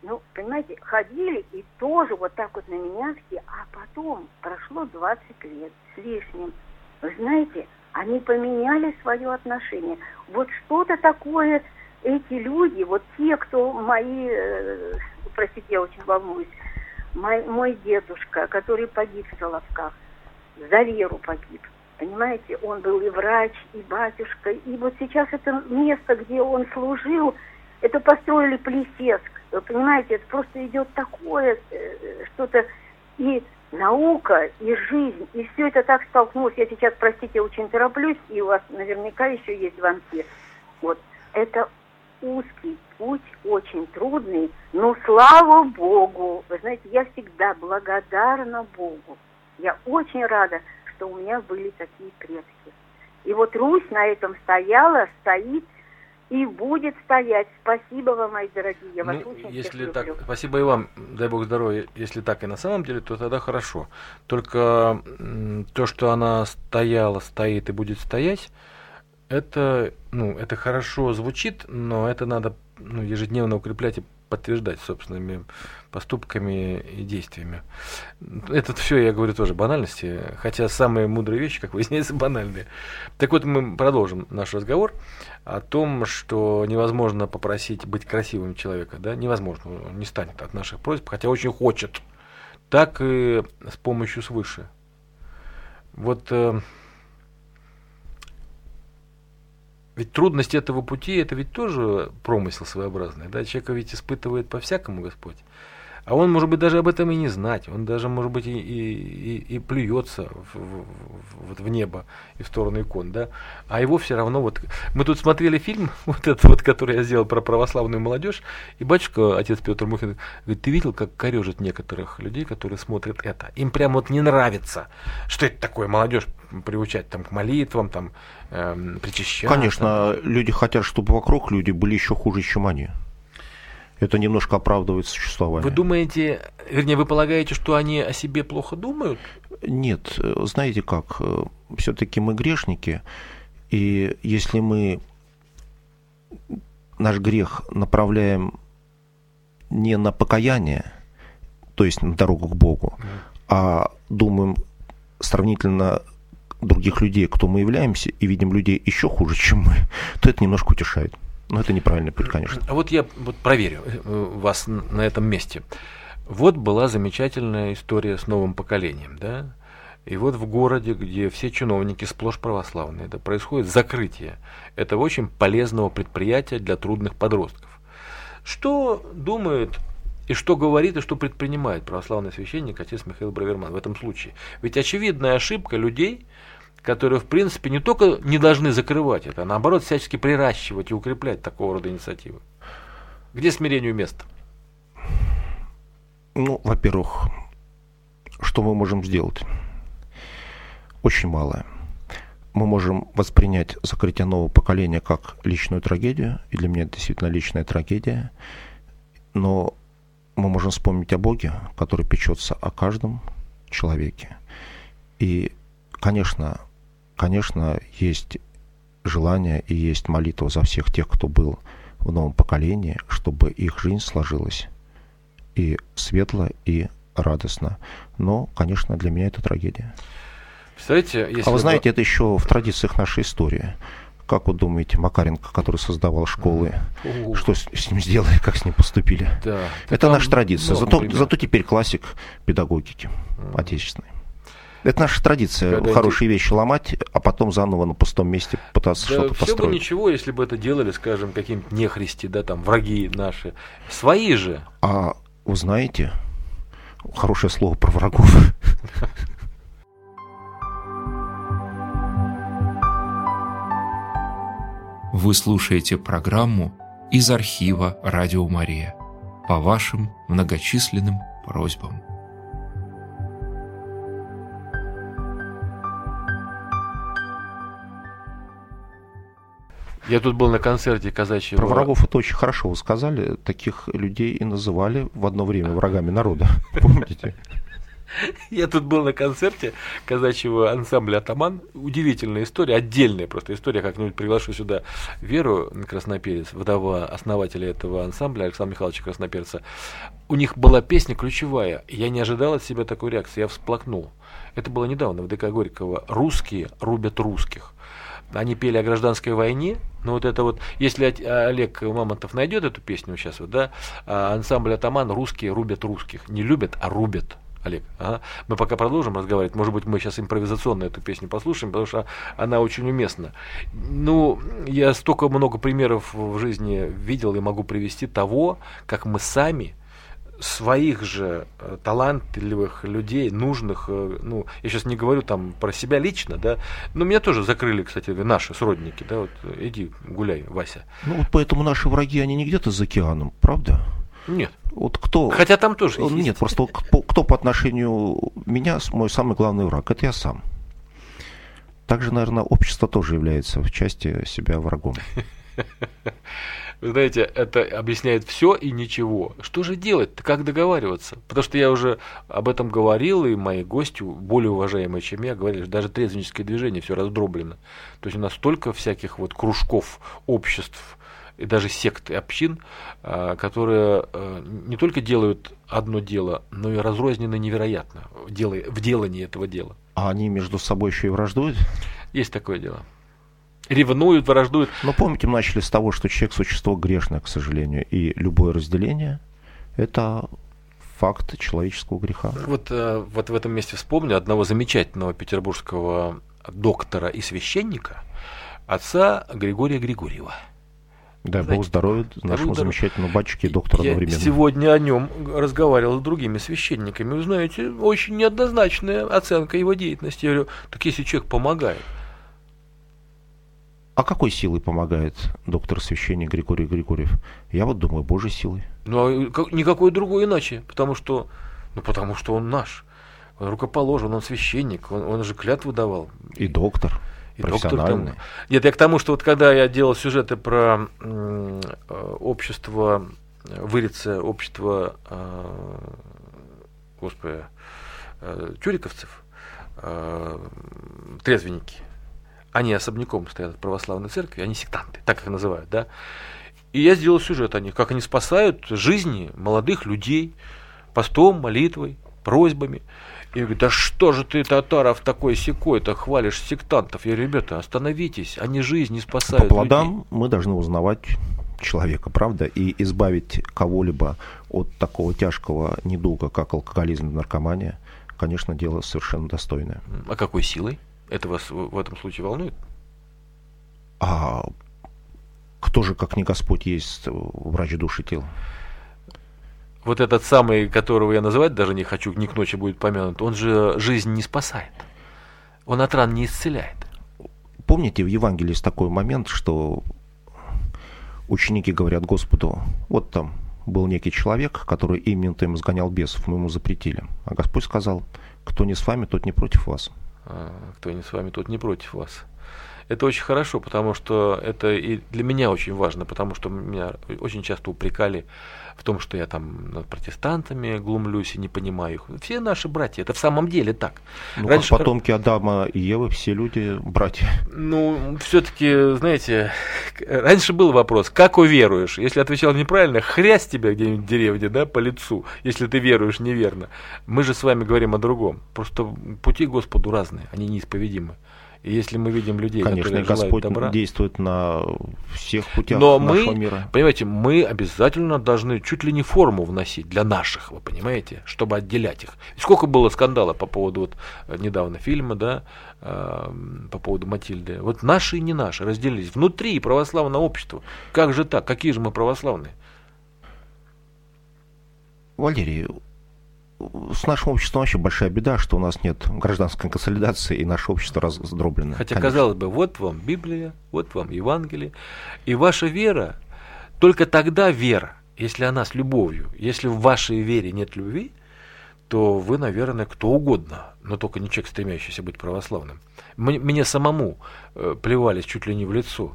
Ну, понимаете, ходили и тоже вот так вот на меня все. А потом прошло 20 лет с лишним. Вы знаете, они поменяли свое отношение. Вот что-то такое эти люди, вот те, кто мои, э, простите, я очень волнуюсь, мой, мой дедушка, который погиб в Соловках, за веру погиб. Понимаете, он был и врач, и батюшка. И вот сейчас это место, где он служил, это построили Плесецк. Вы понимаете, это просто идет такое э, что-то и наука и жизнь, и все это так столкнулось. Я сейчас, простите, очень тороплюсь, и у вас наверняка еще есть звонки. Вот, это узкий путь, очень трудный, но слава Богу, вы знаете, я всегда благодарна Богу. Я очень рада, что у меня были такие предки. И вот Русь на этом стояла, стоит, и будет стоять. Спасибо вам, мои дорогие. Я вас
ну,
очень
если так, люблю. спасибо и вам, дай бог здоровья. Если так и на самом деле, то тогда хорошо. Только то, что она стояла, стоит и будет стоять, это, ну, это хорошо звучит, но это надо ну, ежедневно укреплять и подтверждать собственными поступками и действиями. Это все, я говорю, тоже банальности, хотя самые мудрые вещи, как выясняется, банальные. Так вот, мы продолжим наш разговор о том, что невозможно попросить быть красивым человека, да, невозможно, он не станет от наших просьб, хотя очень хочет, так и с помощью свыше. Вот э, ведь трудность этого пути, это ведь тоже промысел своеобразный, да, человека ведь испытывает по-всякому Господь. А он, может быть, даже об этом и не знать. Он даже, может быть, и, и, и, плюется в, в, в, небо и в сторону икон, да. А его все равно вот... Мы тут смотрели фильм, вот этот вот, который я сделал про православную молодежь, и батюшка, отец Петр Мухин, говорит, ты видел, как корежит некоторых людей, которые смотрят это? Им прям вот не нравится, что это такое молодежь приучать там к молитвам, там эм, причащаться.
Конечно, люди хотят, чтобы вокруг люди были еще хуже, чем они это немножко оправдывает существование.
Вы думаете, вернее, вы полагаете, что они о себе плохо думают?
Нет, знаете как, все-таки мы грешники, и если мы наш грех направляем не на покаяние, то есть на дорогу к Богу, а думаем сравнительно других людей, кто мы являемся, и видим людей еще хуже, чем мы, то это немножко утешает. Но это неправильный путь, конечно.
А вот я вот проверю э, вас на этом месте. Вот была замечательная история с новым поколением, да? И вот в городе, где все чиновники сплошь православные, да, происходит закрытие этого очень полезного предприятия для трудных подростков. Что думает и что говорит, и что предпринимает православный священник отец Михаил Браверман в этом случае? Ведь очевидная ошибка людей – которые, в принципе, не только не должны закрывать это, а наоборот всячески приращивать и укреплять такого рода инициативы. Где смирению место?
Ну, во-первых, что мы можем сделать? Очень малое. Мы можем воспринять закрытие нового поколения как личную трагедию, и для меня это действительно личная трагедия, но мы можем вспомнить о Боге, который печется о каждом человеке. И, конечно, конечно, есть желание и есть молитва за всех тех, кто был в новом поколении, чтобы их жизнь сложилась и светло, и радостно. Но, конечно, для меня это трагедия.
Представляете, если
а вы знаете, это еще в традициях нашей истории. Как вы думаете, Макаренко, который создавал школы,
О.
что с, с ним сделали, как с ним поступили?
Да.
Это
Там
наша традиция. Зато, зато теперь классик педагогики отечественной. Это наша традиция.
Когда
Хорошие вещи ломать, а потом заново на пустом месте пытаться
Да,
что-то
все бы
построить.
ничего, если бы это делали, скажем, какие-нибудь нехристи, да, там, враги наши. Свои же.
А вы знаете, хорошее слово про врагов.
Вы слушаете программу из архива «Радио Мария» по вашим многочисленным просьбам.
Я тут был на концерте казачьего...
Про врагов это очень хорошо вы сказали. Таких людей и называли в одно время врагами народа. Помните?
Я тут был на концерте казачьего ансамбля «Атаман». Удивительная история, отдельная просто история. Как-нибудь приглашу сюда Веру Красноперец, вдова основателя этого ансамбля, Александра Михайловича Красноперца. У них была песня ключевая. Я не ожидал от себя такой реакции. Я всплакнул. Это было недавно в ДК Горького. «Русские рубят русских». Они пели о гражданской войне, но вот это вот, если Олег Мамонтов найдет эту песню сейчас, вот, да, ансамбль «Атаман» русские рубят русских. Не любят, а рубят. Олег, ага. мы пока продолжим разговаривать. Может быть, мы сейчас импровизационно эту песню послушаем, потому что она очень уместна. Ну, я столько много примеров в жизни видел и могу привести того, как мы сами своих же э, талантливых людей, нужных, э, ну, я сейчас не говорю там про себя лично, да, но меня тоже закрыли, кстати, наши сродники, да, вот иди гуляй, Вася.
Ну вот поэтому наши враги, они не где-то за океаном, правда?
Нет.
Вот кто...
Хотя там тоже
Он-
есть.
Нет, просто кто, по отношению меня мой самый главный враг? Это я сам. Также, наверное, общество тоже является в части себя врагом.
Вы знаете, это объясняет все и ничего. Что же делать-то, как договариваться? Потому что я уже об этом говорил, и мои гости, более уважаемые, чем я, говорили, что даже трезвенническое движение все раздроблено. То есть у нас столько всяких вот кружков, обществ, и даже сект и общин, а, которые а, не только делают одно дело, но и разрознены невероятно в, делании этого дела.
А они между собой еще и враждуют?
Есть такое дело. Ревнуют, враждуют.
Но помните, мы начали с того, что человек – существо грешное, к сожалению, и любое разделение – это факт человеческого греха.
Вот, э, вот в этом месте вспомню одного замечательного петербургского доктора и священника, отца Григория Григорьева.
Дай
Знаете,
Бог здоровья нашему
здоровья.
замечательному батюшке и доктору
Я
одновременно.
сегодня о нем разговаривал с другими священниками. Вы знаете, очень неоднозначная оценка его деятельности. Я говорю, так если человек помогает,
А какой силой помогает доктор-священник Григорий Григорьев? Я вот думаю, Божьей силой.
ну а как- никакой другой иначе, потому что, ну потому что он наш. Он рукоположен, он священник, он, он же клятву давал.
И доктор.
И
профессиональный.
Нет, я к тому, что вот когда я делал сюжеты про э, общество, вырица общество, э, господи, э, тюриковцев, э, трезвенники, они особняком стоят от православной церкви, они сектанты, так их называют, да. И я сделал сюжет о них, как они спасают жизни молодых людей постом, молитвой, просьбами. Я говорю, да что же ты, татаров, такой секой-то хвалишь сектантов? Я говорю, ребята, остановитесь, они жизни
По
спасают.
плодам
людей».
мы должны узнавать человека, правда, и избавить кого-либо от такого тяжкого недуга, как алкоголизм и наркомания, конечно, дело совершенно достойное.
А какой силой? Это вас в этом случае волнует?
А кто же, как не Господь, есть врач души тела?
Вот этот самый, которого я называть даже не хочу, не к ночи будет помянут, он же жизнь не спасает. Он от ран не исцеляет.
Помните, в Евангелии есть такой момент, что ученики говорят Господу, вот там был некий человек, который именно им изгонял бесов, мы ему запретили. А Господь сказал, кто не с вами, тот не против вас.
А, кто не с вами, тот не против вас. Это очень хорошо, потому что это и для меня очень важно, потому что меня очень часто упрекали в том, что я там над протестантами глумлюсь и не понимаю их. Все наши братья, это в самом деле так.
Ну, Раньше... как потомки Адама и Евы, все люди братья.
Ну, все-таки, знаете, раньше был вопрос, как уверуешь? Если отвечал неправильно, хрясь тебя где-нибудь в деревне, да, по лицу, если ты веруешь неверно. Мы же с вами говорим о другом. Просто пути Господу разные, они неисповедимы. И если мы видим людей,
Конечно,
которые
Господь
желают добра,
действует на всех путях
но
нашего
мы,
мира.
понимаете, мы обязательно должны чуть ли не форму вносить для наших, вы понимаете, чтобы отделять их. И сколько было скандала по поводу вот э, недавно фильма, да, э, по поводу Матильды. Вот наши и не наши разделились внутри православного общества. Как же так? Какие же мы православные?
Валерий, с нашим обществом вообще большая беда, что у нас нет гражданской консолидации, и наше общество раздроблено.
Хотя, конечно. казалось бы, вот вам Библия, вот вам Евангелие, и ваша вера, только тогда вера, если она с любовью, если в вашей вере нет любви, то вы, наверное, кто угодно, но только не человек, стремящийся быть православным. Мне самому э, плевались чуть ли не в лицо,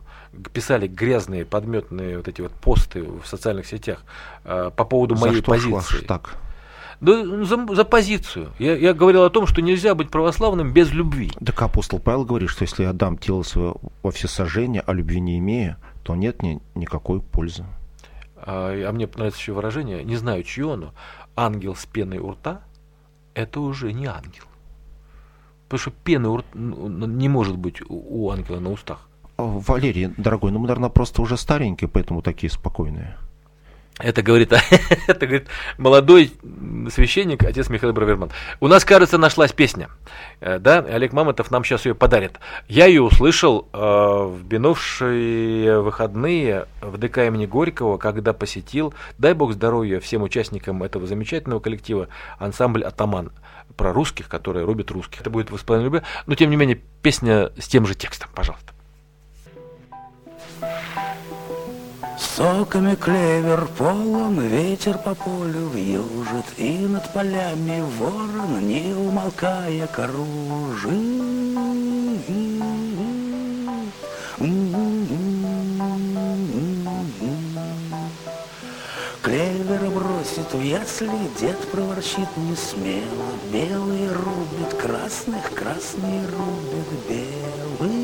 писали грязные, подметные вот эти вот посты в социальных сетях э, по поводу
За
моей
что
позиции.
так?
Да, за, за позицию. Я, я говорил о том, что нельзя быть православным без любви.
Так апостол Павел говорит, что если я дам тело свое во всесожжение, а любви не имея, то нет ни, никакой пользы.
А, а мне нравится еще выражение, не знаю, чье оно, ангел с пеной у рта, это уже не ангел. Потому что пены у рта не может быть у, у ангела на устах.
Валерий, дорогой, ну мы, наверное, просто уже старенькие, поэтому такие спокойные.
Это говорит, это говорит молодой священник, отец Михаил Браверман. У нас, кажется, нашлась песня. Э, да, Олег Мамонтов нам сейчас ее подарит. Я ее услышал э, в минувшие выходные в ДК имени Горького, когда посетил, дай бог здоровья всем участникам этого замечательного коллектива, ансамбль «Атаман» про русских, которые рубят русских. Это будет в исполнении любви, но тем не менее песня с тем же текстом, пожалуйста.
Соками клевер полон, ветер по полю вьюжит, И над полями ворон, не умолкая, кружит. Клевер бросит в ясли, дед проворчит не смело, Белые рубят красных, красные рубят белых.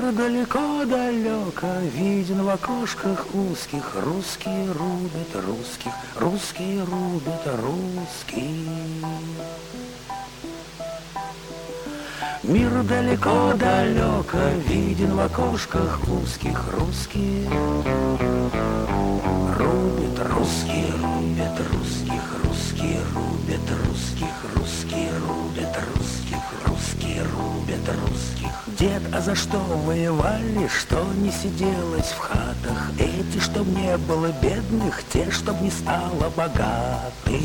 Мир далеко-далеко виден в окошках узких. Русские рубят русских, русские рубят русских. Мир далеко-далеко виден в окошках узких. Русские рубят русские, рубят русские Дед, а за что воевали, что не сиделось в хатах? Эти, чтоб не было бедных, те, чтоб не стало богатых.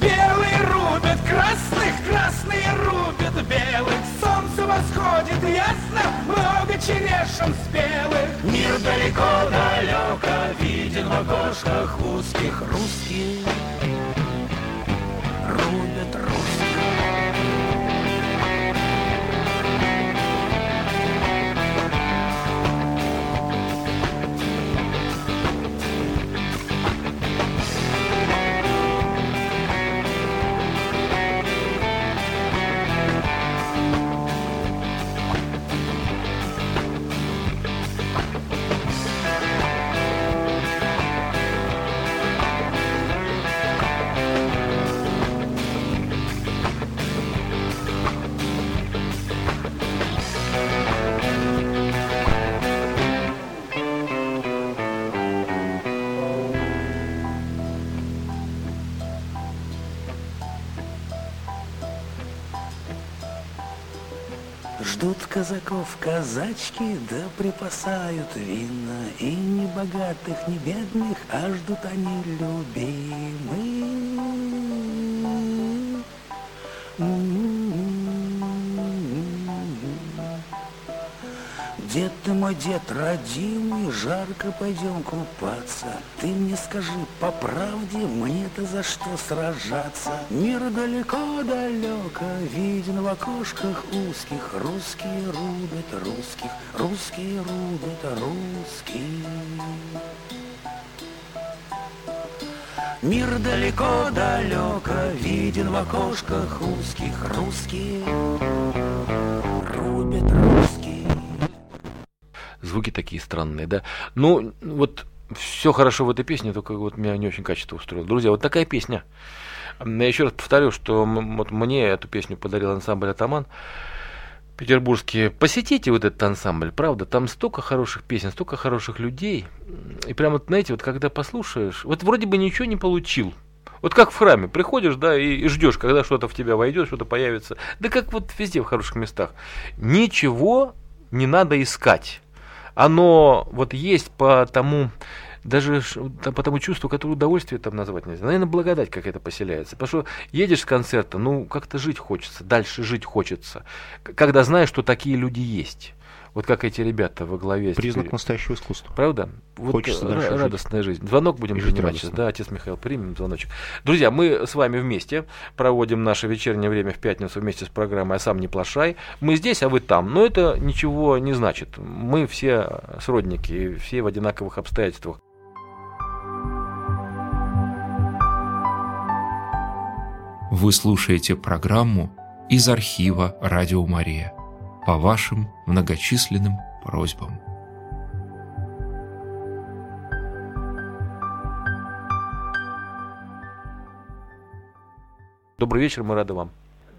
Белые рубят красных, красные рубят белых. Солнце восходит ясно, много черешин спелых.
Мир далеко-далеко виден в окошках узких русских. Казаков казачки, да припасают вина. И ни богатых, ни бедных, а ждут они любимых. Ты мой дед родимый, жарко пойдем купаться. Ты мне скажи по правде, мне-то за что сражаться? Мир далеко-далеко, виден в окошках узких. Русские рубят русских, русские рубят русских. Мир далеко-далеко, виден в окошках узких. Русские рубят русские.
Звуки такие странные, да. Ну, вот все хорошо в этой песне, только вот меня не очень качество устроило. Друзья, вот такая песня. Я еще раз повторю, что вот мне эту песню подарил ансамбль «Атаман» петербургские. Посетите вот этот ансамбль, правда, там столько хороших песен, столько хороших людей. И прямо, вот, знаете, вот когда послушаешь, вот вроде бы ничего не получил. Вот как в храме, приходишь, да, и, и ждешь, когда что-то в тебя войдет, что-то появится. Да как вот везде в хороших местах. Ничего не надо искать оно вот есть по тому, даже по тому чувству, которое удовольствие там назвать нельзя. Наверное, благодать какая-то поселяется. Потому что едешь с концерта, ну, как-то жить хочется, дальше жить хочется. Когда знаешь, что такие люди есть. Вот как эти ребята во главе. с
Признак
теперь-
настоящего искусства.
Правда? Вот
Хочется
э,
дальше
радостная жизнь. Звонок будем
И жить
принимать сейчас. Да, отец Михаил, примем звоночек. Друзья, мы с вами вместе проводим наше вечернее время в пятницу вместе с программой «А сам не плашай». Мы здесь, а вы там. Но это ничего не значит. Мы все сродники, и все в одинаковых обстоятельствах.
Вы слушаете программу из архива «Радио Мария» по вашим многочисленным просьбам.
Добрый вечер, мы рады вам.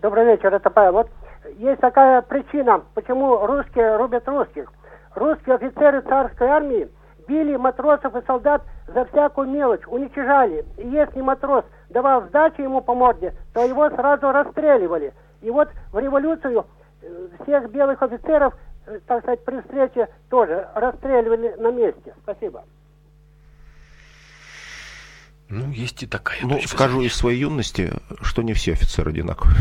Добрый вечер, это Павел. Вот есть такая причина, почему русские рубят русских. Русские офицеры царской армии били матросов и солдат за всякую мелочь, уничижали. И если матрос давал сдачу ему по морде, то его сразу расстреливали. И вот в революцию всех белых офицеров, э, так сказать, при встрече тоже расстреливали на месте. Спасибо.
Ну, есть и такая
Ну,
точка
скажу из своей юности, что не все офицеры одинаковые.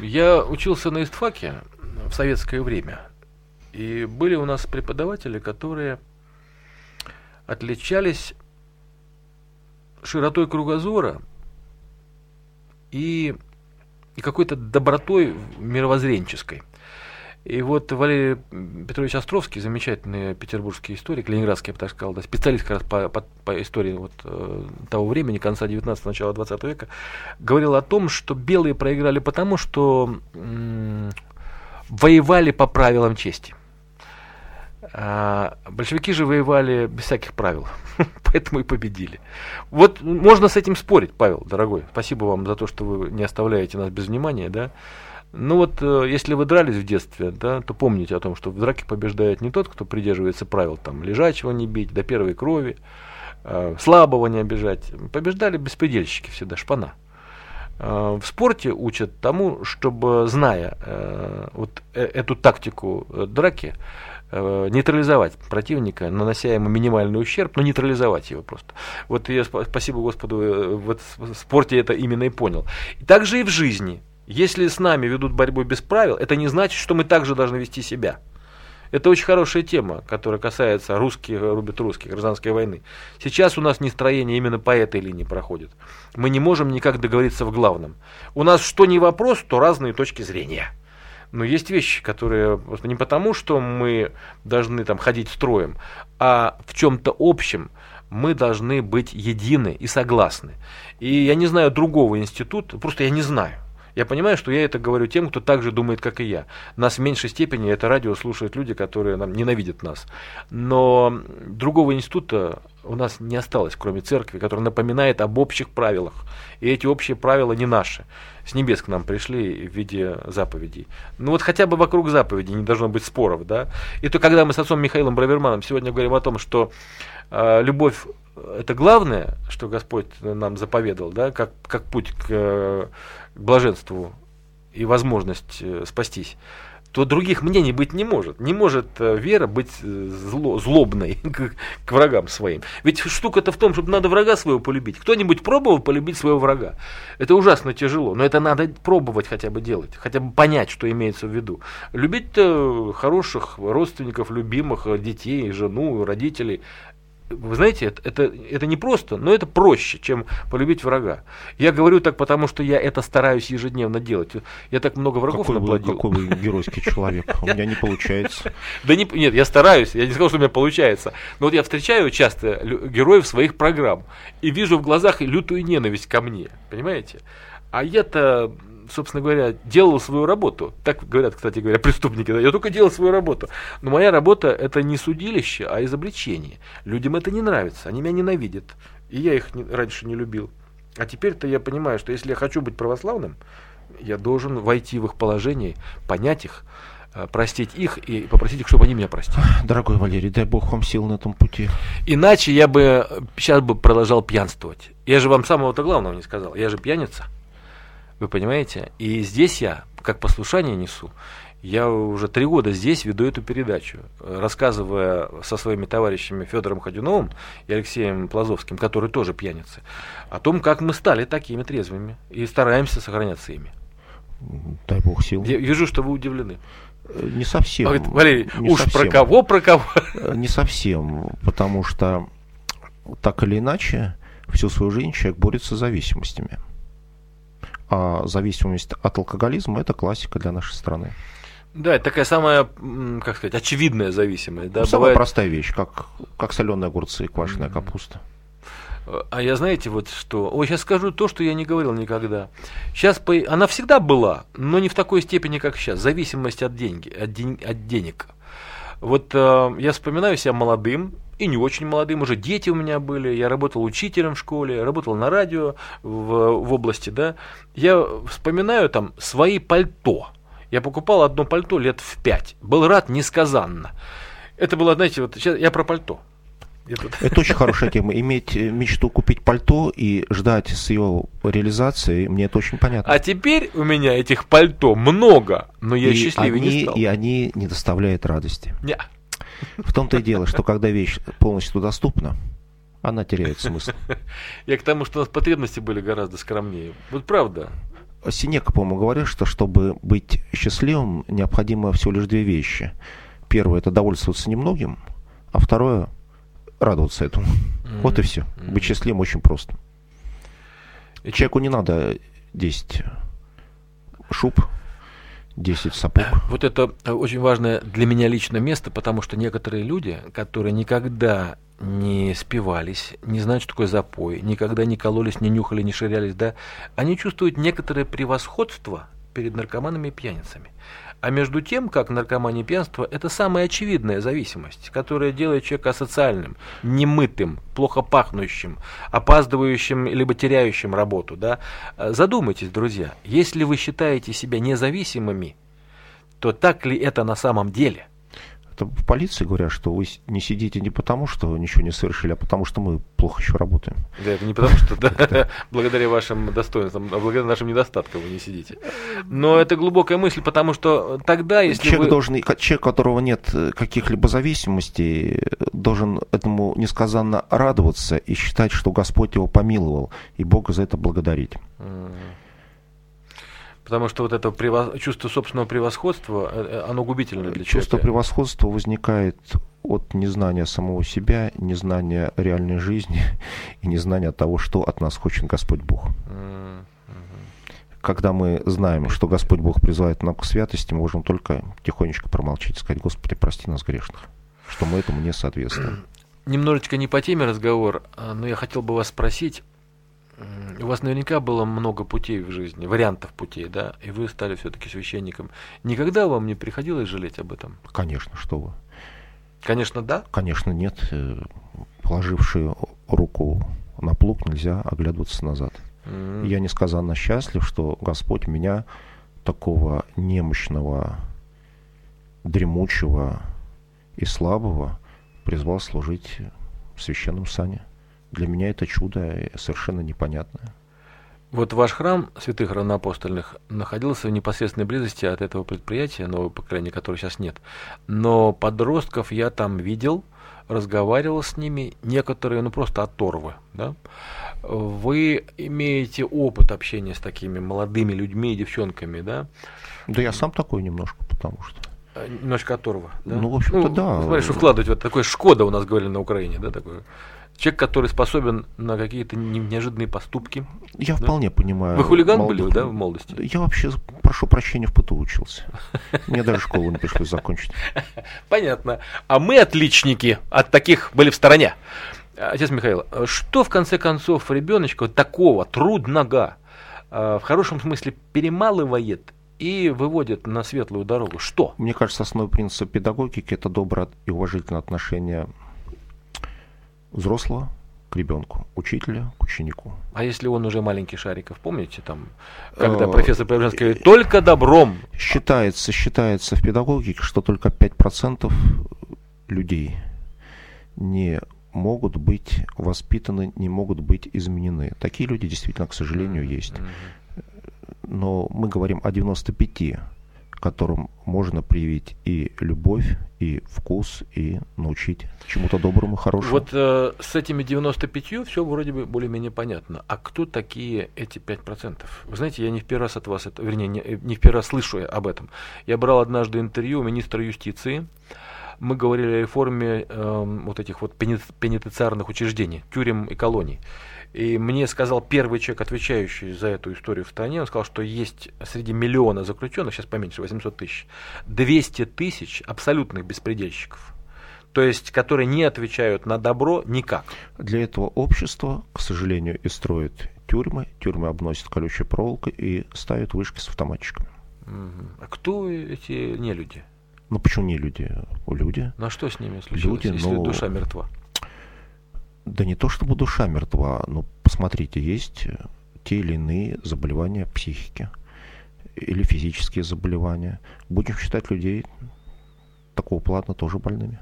Я учился на истфаке в советское время. И были у нас преподаватели, которые отличались широтой кругозора и, и какой-то добротой мировоззренческой. И вот Валерий Петрович Островский, замечательный петербургский историк, ленинградский, я бы так сказал, да, специалист как раз по, по, по истории вот, э, того времени, конца 19 начала 20 века, говорил о том, что белые проиграли потому, что м, воевали по правилам чести. А большевики же воевали без всяких правил, поэтому и победили. Вот можно с этим спорить, Павел, дорогой. Спасибо вам за то, что вы не оставляете нас без внимания, да. Ну вот, э, если вы дрались в детстве, да, то помните о том, что в драке побеждает не тот, кто придерживается правил, там, лежачего не бить, до первой крови, э, слабого не обижать. Побеждали беспредельщики всегда, шпана. Э, В спорте учат тому, чтобы, зная вот эту тактику драки, нейтрализовать противника, нанося ему минимальный ущерб, но нейтрализовать его просто. Вот я, спа- спасибо Господу, э, вот в спорте это именно и понял. Также и в жизни. Если с нами ведут борьбу без правил, это не значит, что мы также должны вести себя. Это очень хорошая тема, которая касается русских, рубят русских, гражданской войны. Сейчас у нас нестроение именно по этой линии проходит. Мы не можем никак договориться в главном. У нас что не вопрос, то разные точки зрения. Но есть вещи, которые не потому, что мы должны там ходить строем, а в чем-то общем мы должны быть едины и согласны. И я не знаю другого института, просто я не знаю. Я понимаю, что я это говорю тем, кто так же думает, как и я. Нас в меньшей степени это радио слушают люди, которые нам ненавидят нас. Но другого института у нас не осталось, кроме церкви, которая напоминает об общих правилах. И эти общие правила не наши. С небес к нам пришли в виде заповедей. Ну вот хотя бы вокруг заповедей не должно быть споров, да. И то, когда мы с отцом Михаилом Браверманом сегодня говорим о том, что э, любовь это главное, что Господь нам заповедал, да, как, как путь к, э, к блаженству и возможность э, спастись, то других мнений быть не может. Не может э, вера быть э, зло, злобной к, к врагам своим. Ведь штука-то в том, чтобы надо врага своего полюбить. Кто-нибудь пробовал полюбить своего врага? Это ужасно тяжело, но это надо пробовать хотя бы делать, хотя бы понять, что имеется в виду. Любить хороших родственников, любимых, детей, жену, родителей, вы знаете, это, это, это не просто, но это проще, чем полюбить врага. Я говорю так, потому что я это стараюсь ежедневно делать. Я так много врагов
какой
наплодил.
Вы, какой вы геройский человек. У меня не получается.
Да не, нет, я стараюсь, я не сказал, что у меня получается. Но вот я встречаю часто героев своих программ и вижу в глазах лютую ненависть ко мне. Понимаете? А я-то собственно говоря, делал свою работу. Так говорят, кстати говоря, преступники. Я только делал свою работу. Но моя работа это не судилище, а изобличение. Людям это не нравится, они меня ненавидят. И я их не, раньше не любил. А теперь-то я понимаю, что если я хочу быть православным, я должен войти в их положение, понять их, э, простить их и попросить их, чтобы они меня простили.
Дорогой Валерий, дай Бог вам сил на этом пути.
Иначе я бы сейчас бы продолжал пьянствовать. Я же вам самого-то главного не сказал. Я же пьяница. Вы понимаете? И здесь я, как послушание несу, я уже три года здесь веду эту передачу, рассказывая со своими товарищами Федором Ходюновым и Алексеем Плазовским, которые тоже пьяницы, о том, как мы стали такими трезвыми и стараемся сохраняться ими.
Дай бог сил.
Я вижу, что вы удивлены.
Не совсем.
Говорит, Валерий,
не
уж
совсем.
про кого, про кого?
Не совсем, потому что так или иначе всю свою жизнь человек борется с зависимостями. А зависимость от алкоголизма – это классика для нашей страны.
Да, это такая самая, как сказать, очевидная зависимость. Да,
ну, самая бывает... простая вещь, как, как соленые огурцы и квашеная mm-hmm. капуста.
А я знаете, вот что. Ой, сейчас скажу то, что я не говорил никогда. Сейчас по... она всегда была, но не в такой степени, как сейчас. Зависимость от, деньги, от, день... от денег. Вот э, я вспоминаю себя молодым, и не очень молодым, уже дети у меня были, я работал учителем в школе, работал на радио в, в области, да, я вспоминаю там свои пальто. Я покупал одно пальто лет в пять, был рад несказанно. Это было, знаете, вот сейчас я про пальто.
Это очень хорошая тема. Иметь мечту купить пальто и ждать с ее реализацией, мне это очень понятно.
А теперь у меня этих пальто много, но я и счастливее
они,
не стал.
И они не доставляют радости.
Не.
В том-то и дело, что когда вещь полностью доступна, она теряет смысл.
Я к тому, что у нас потребности были гораздо скромнее. Вот правда.
Синека, по-моему, говорит, что чтобы быть счастливым, необходимо всего лишь две вещи. Первое – это довольствоваться немногим, а второе – радоваться этому. Mm-hmm. Вот и все. Mm-hmm. Быть счастливым очень просто. И Человеку не надо 10 шуб, 10 сапог.
Вот это очень важное для меня лично место, потому что некоторые люди, которые никогда не спивались, не знают, что такое запой, никогда не кололись, не нюхали, не ширялись, да, они чувствуют некоторое превосходство перед наркоманами и пьяницами. А между тем, как наркомания и пьянство – это самая очевидная зависимость, которая делает человека асоциальным, немытым, плохо пахнущим, опаздывающим либо теряющим работу. Да? Задумайтесь, друзья, если вы считаете себя независимыми, то так ли это на самом деле –
это в полиции говорят, что вы не сидите не потому, что ничего не совершили, а потому, что мы плохо еще работаем.
Да, это не потому, что да, благодаря вашим достоинствам, а благодаря нашим недостаткам вы не сидите. Но это глубокая мысль, потому что тогда, если
человек
вы...
должен, человек, у которого нет каких-либо зависимостей, должен этому несказанно радоваться и считать, что Господь его помиловал, и Бога за это благодарить.
Потому что вот это превос... чувство собственного превосходства, э, э, оно губительно для
человека. Чувство превосходства возникает от незнания самого себя, незнания реальной жизни и незнания того, что от нас хочет Господь Бог. Mm-hmm. Когда мы знаем, что Господь Бог призывает нас к святости, мы можем только тихонечко промолчать и сказать, Господи, прости нас грешных, что мы этому не соответствуем.
Немножечко не по теме разговор, а, но я хотел бы вас спросить, у вас наверняка было много путей в жизни, вариантов путей, да, и вы стали все-таки священником. Никогда вам не приходилось жалеть об этом?
Конечно, что вы.
Конечно, да?
Конечно, нет. Э, положивший руку на плуг, нельзя оглядываться назад. Mm-hmm. Я несказанно счастлив, что Господь меня, такого немощного, дремучего и слабого, призвал служить в священном сане. Для меня это чудо совершенно непонятное.
Вот ваш храм святых равноапостольных находился в непосредственной близости от этого предприятия, нового поколения, которого сейчас нет. Но подростков я там видел, разговаривал с ними, некоторые, ну просто оторвы, да. Вы имеете опыт общения с такими молодыми людьми и девчонками, да?
Да я сам такой немножко, потому что.
Э, Немножко оторва, да?
Ну, в общем-то, да.
Смотри, что вкладывать вот такой Шкода у нас говорили на Украине, да, такой. Человек, который способен на какие-то не- неожиданные поступки.
Я
Да?
вполне понимаю.
Вы хулиган
молодых
были, да, в молодости?
Я вообще, прошу прощения, в ПТУ учился. Мне даже школу не пришлось закончить.
Понятно. А мы, отличники, от таких были в стороне. Отец Михаил, что в конце концов ребеночка такого трудного, э, в хорошем смысле перемалывает и выводит на светлую дорогу? Что?
Мне кажется, основной принцип педагогики – это доброе и уважительное отношение взрослого к ребенку, учителя к ученику.
А если он уже маленький Шариков, помните там, когда
Э,
профессор Преображенский говорит, только добром.
Считается, считается в педагогике, что только 5% людей не могут быть воспитаны, не могут быть изменены. Такие люди действительно, к сожалению, есть. Но мы говорим о 95, которым можно привить и любовь, и вкус, и научить чему-то доброму, хорошему.
Вот э, с этими 95 все вроде бы более-менее понятно. А кто такие эти 5%? Вы знаете, я не в первый раз от вас, это, вернее, не, э, не в первый раз слышу об этом. Я брал однажды интервью министра юстиции. Мы говорили о реформе э, вот этих вот пени- пенитенциарных учреждений, тюрем и колоний. И мне сказал первый человек, отвечающий за эту историю в стране, он сказал, что есть среди миллиона заключенных, сейчас поменьше, 800 тысяч, 200 тысяч абсолютных беспредельщиков. То есть, которые не отвечают на добро никак.
Для этого общество, к сожалению, и строит тюрьмы, тюрьмы обносят колючей проволокой и ставят вышки с автоматчиками.
А кто эти нелюди?
Ну почему не люди? Люди.
Ну а что с ними случилось,
Люди,
если
ну,
душа мертва?
Да не то чтобы душа мертва, но посмотрите, есть э, те или иные заболевания психики или физические заболевания. Будем считать людей такого плана тоже больными.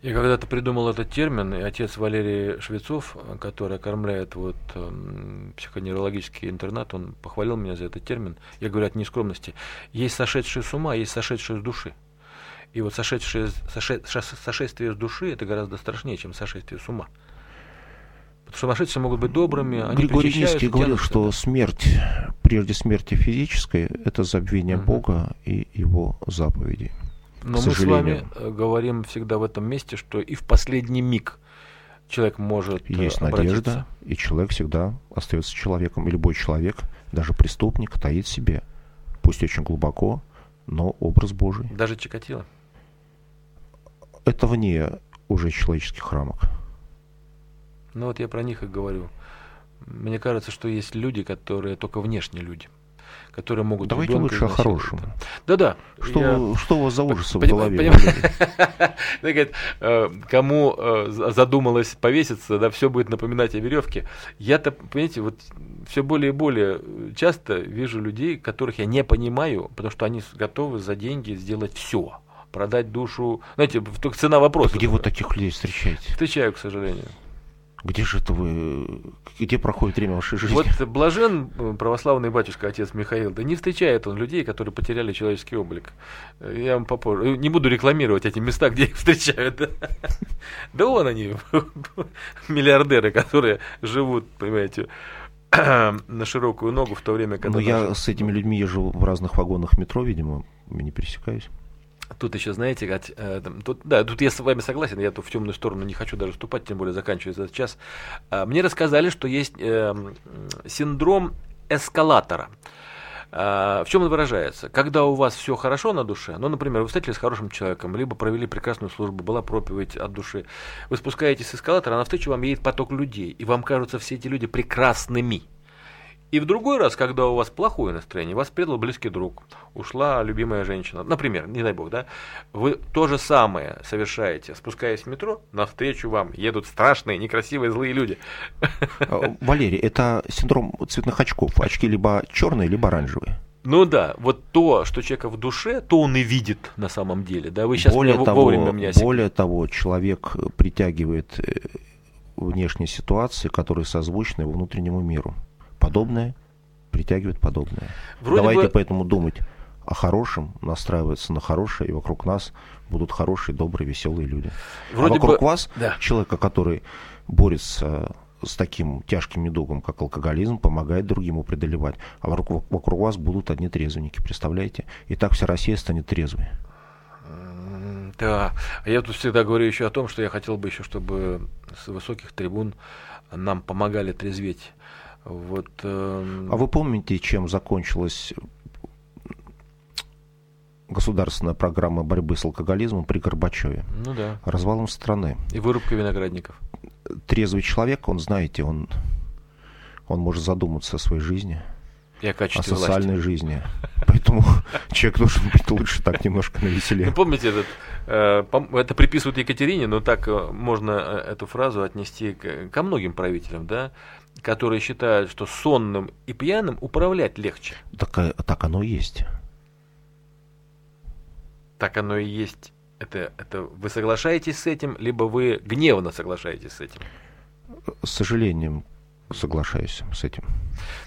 Я когда-то придумал этот термин, и отец Валерий Швецов, э, который окормляет вот эм, психоневрологический интернат, он похвалил меня за этот термин. Я говорю от нескромности. Есть сошедшие с ума, есть сошедшие с души. И вот сошедшие, соше- сошествие с души это гораздо страшнее, чем сошествие с ума. Потому что сумасшедшие могут быть добрыми, они
Григорий Низкий говорил,
тянутся,
что
да.
смерть, прежде смерти физической, это забвение
Мгм.
Бога и его заповедей.
Но мы с вами говорим всегда в этом месте, что и в последний миг человек может э,
Есть
обратиться.
надежда, и человек всегда остается человеком. И любой человек, даже преступник, таит себе, пусть очень глубоко, но образ Божий.
Даже Чикатило.
Это вне уже человеческих рамок.
Ну вот я про них и говорю. Мне кажется, что есть люди, которые только внешне люди, которые могут
Давайте лучше о хорошем.
Да-да.
Что,
я-
что у вас за ужасы в голове?
поним- говорит, э, Кому э, за- задумалось повеситься, да, все будет напоминать о веревке. Я-то, понимаете, вот все более и более часто вижу людей, которых я не понимаю, потому что они готовы за деньги сделать все. Продать душу. Знаете, только цена вопроса.
Где вы таких людей встречаете?
Встречаю, к сожалению.
Где же это вы? Где проходит время вашей жизни?
Вот блажен э, православный батюшка, отец Михаил, да не встречает он людей, которые потеряли человеческий облик. Э, Я вам попозже. э, Не буду рекламировать эти места, где их встречают. Да, вон они, миллиардеры, которые живут, понимаете, на широкую ногу в то время, когда...
Но я с этими людьми езжу в разных вагонах метро, видимо, не пересекаюсь.
Тут еще, знаете, э, тут, да, тут я с вами согласен, я тут в темную сторону не хочу даже вступать, тем более заканчивается этот час. А, Мне рассказали, что есть э, синдром эскалатора. А, В чем он выражается? Когда у вас все хорошо на душе, ну, например, вы встретились с хорошим человеком, либо провели прекрасную службу, была проповедь от души, вы спускаетесь с эскалатора, а навстречу вам едет поток людей, и вам кажутся все эти люди прекрасными. И в другой раз, когда у вас плохое настроение, вас предал близкий друг, ушла любимая женщина, например, не дай бог, да, вы то же самое совершаете, спускаясь в метро, навстречу вам едут страшные, некрасивые, злые люди.
А, Валерий, это синдром цветных очков. Очки либо черные, либо оранжевые.
Ну да, вот то, что человека в душе, то он и видит на самом деле. Да, вы сейчас
более,
меня
того,
вовремя меня
более того, человек притягивает э, внешние ситуации, которые созвучны его внутреннему миру. Подобное притягивает подобное.
Вроде
Давайте
бы-
поэтому думать о хорошем, настраиваться на хорошее, и вокруг нас будут хорошие, добрые, веселые люди.
Вроде
а вокруг
бы-
вас
да.
человека, который борется с таким тяжким недугом, как алкоголизм, помогает другим его преодолевать. А вокруг, вокруг вас будут одни трезвенники, представляете? И так вся Россия станет трезвой.
Да, а я тут всегда говорю еще о том, что я хотел бы еще, чтобы с высоких трибун нам помогали трезветь. Вот. эм,
А вы помните, чем закончилась государственная программа борьбы с алкоголизмом при Горбачеве?
Ну да.
Развалом страны.
И вырубка виноградников.
Трезвый человек, он, знаете, он, он может задуматься о своей жизни,
И о
о социальной
власти.
жизни. Поэтому человек должен быть лучше так немножко
Ну,
навеселее.
помните этот, э, это приписывают Екатерине, но так э, можно э, эту фразу отнести к- ко многим правителям, да, которые считают, что сонным и пьяным управлять легче.
Так, э, так оно и есть.
Так оно и есть. Это, это вы соглашаетесь с этим, либо вы гневно соглашаетесь с этим.
С сожалением соглашаюсь с этим.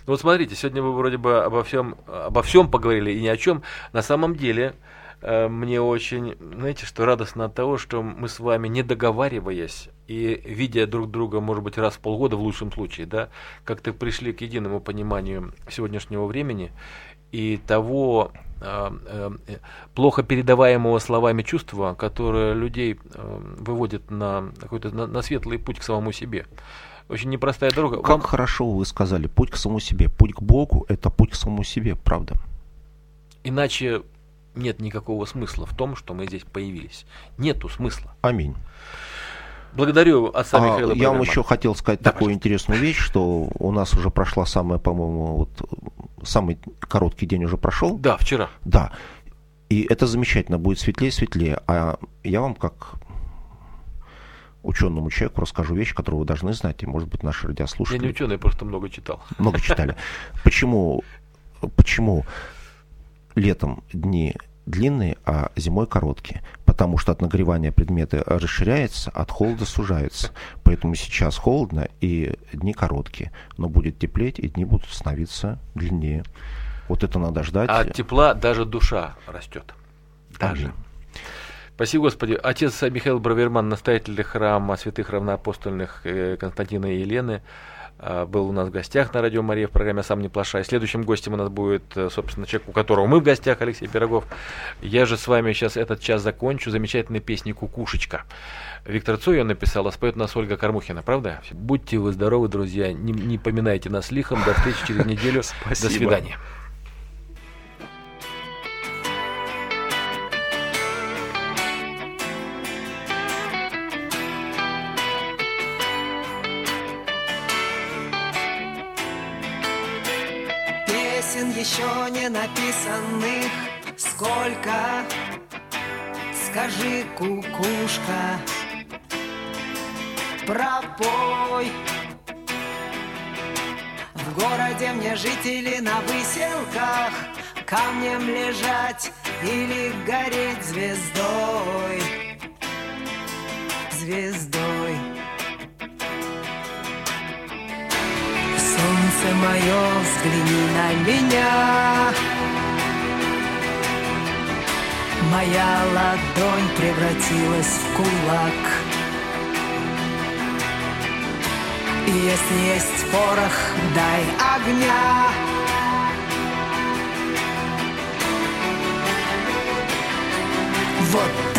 Ну вот смотрите, сегодня вы вроде бы обо всем, обо всем поговорили и ни о чем. На самом деле, мне очень, знаете, что радостно от того, что мы с вами, не договариваясь и видя друг друга, может быть, раз в полгода в лучшем случае, да, как-то пришли к единому пониманию сегодняшнего времени и того э, э, э, плохо передаваемого словами чувства, которое людей э, выводит на какой-то на, на светлый путь к самому себе. Очень непростая дорога.
Как
Вам-
хорошо вы сказали, путь к самому себе. Путь к Богу – это путь к самому себе, правда.
Иначе нет никакого смысла в том, что мы здесь появились. Нету смысла.
Аминь.
Благодарю отца
А,
Михаила.
я вам еще хотел сказать
Да,
такую интересную вещь, что у нас уже прошла самая, по-моему, вот самый короткий день уже прошел.
Да, вчера.
Да. И это замечательно, будет светлее, светлее. А я вам как ученому человеку расскажу вещи, которые вы должны знать, и, может быть, наши
Я
радиослушатели
не ученый, я просто много читал.
много читали. Почему, почему летом дни длинные, а зимой короткие? Потому что от нагревания предметы расширяется, от холода сужается. Поэтому сейчас холодно и дни короткие. Но будет теплеть, и дни будут становиться длиннее. Вот это надо ждать.
А от тепла даже душа растет. Даже.
Аминь.
Спасибо, Господи. Отец Михаил Браверман, настоятель храма святых равноапостольных э, Константина и Елены, был у нас в гостях на Радио Мария в программе «Сам не плашай». Следующим гостем у нас будет, э, собственно, человек, у которого мы в гостях, Алексей Пирогов. Я же с вами сейчас этот час закончу замечательной песней «Кукушечка». Виктор Цой ее написал, а споет нас Ольга Кормухина, правда? Будьте вы здоровы, друзья, не, не поминайте нас лихом. До встречи через неделю. До
Спасибо.
свидания.
Написанных Сколько? Скажи, кукушка Пропой. В городе мне жители на выселках Камнем лежать или гореть звездой? Звездой. Солнце мое, взгляни на меня Моя ладонь превратилась в кулак. И если есть порох, дай огня. Вот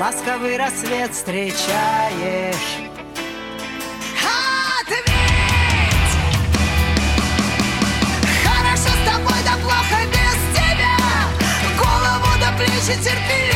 ласковый рассвет встречаешь? Ответь! Хорошо с тобой, да плохо без тебя Голову до плечи терпеливо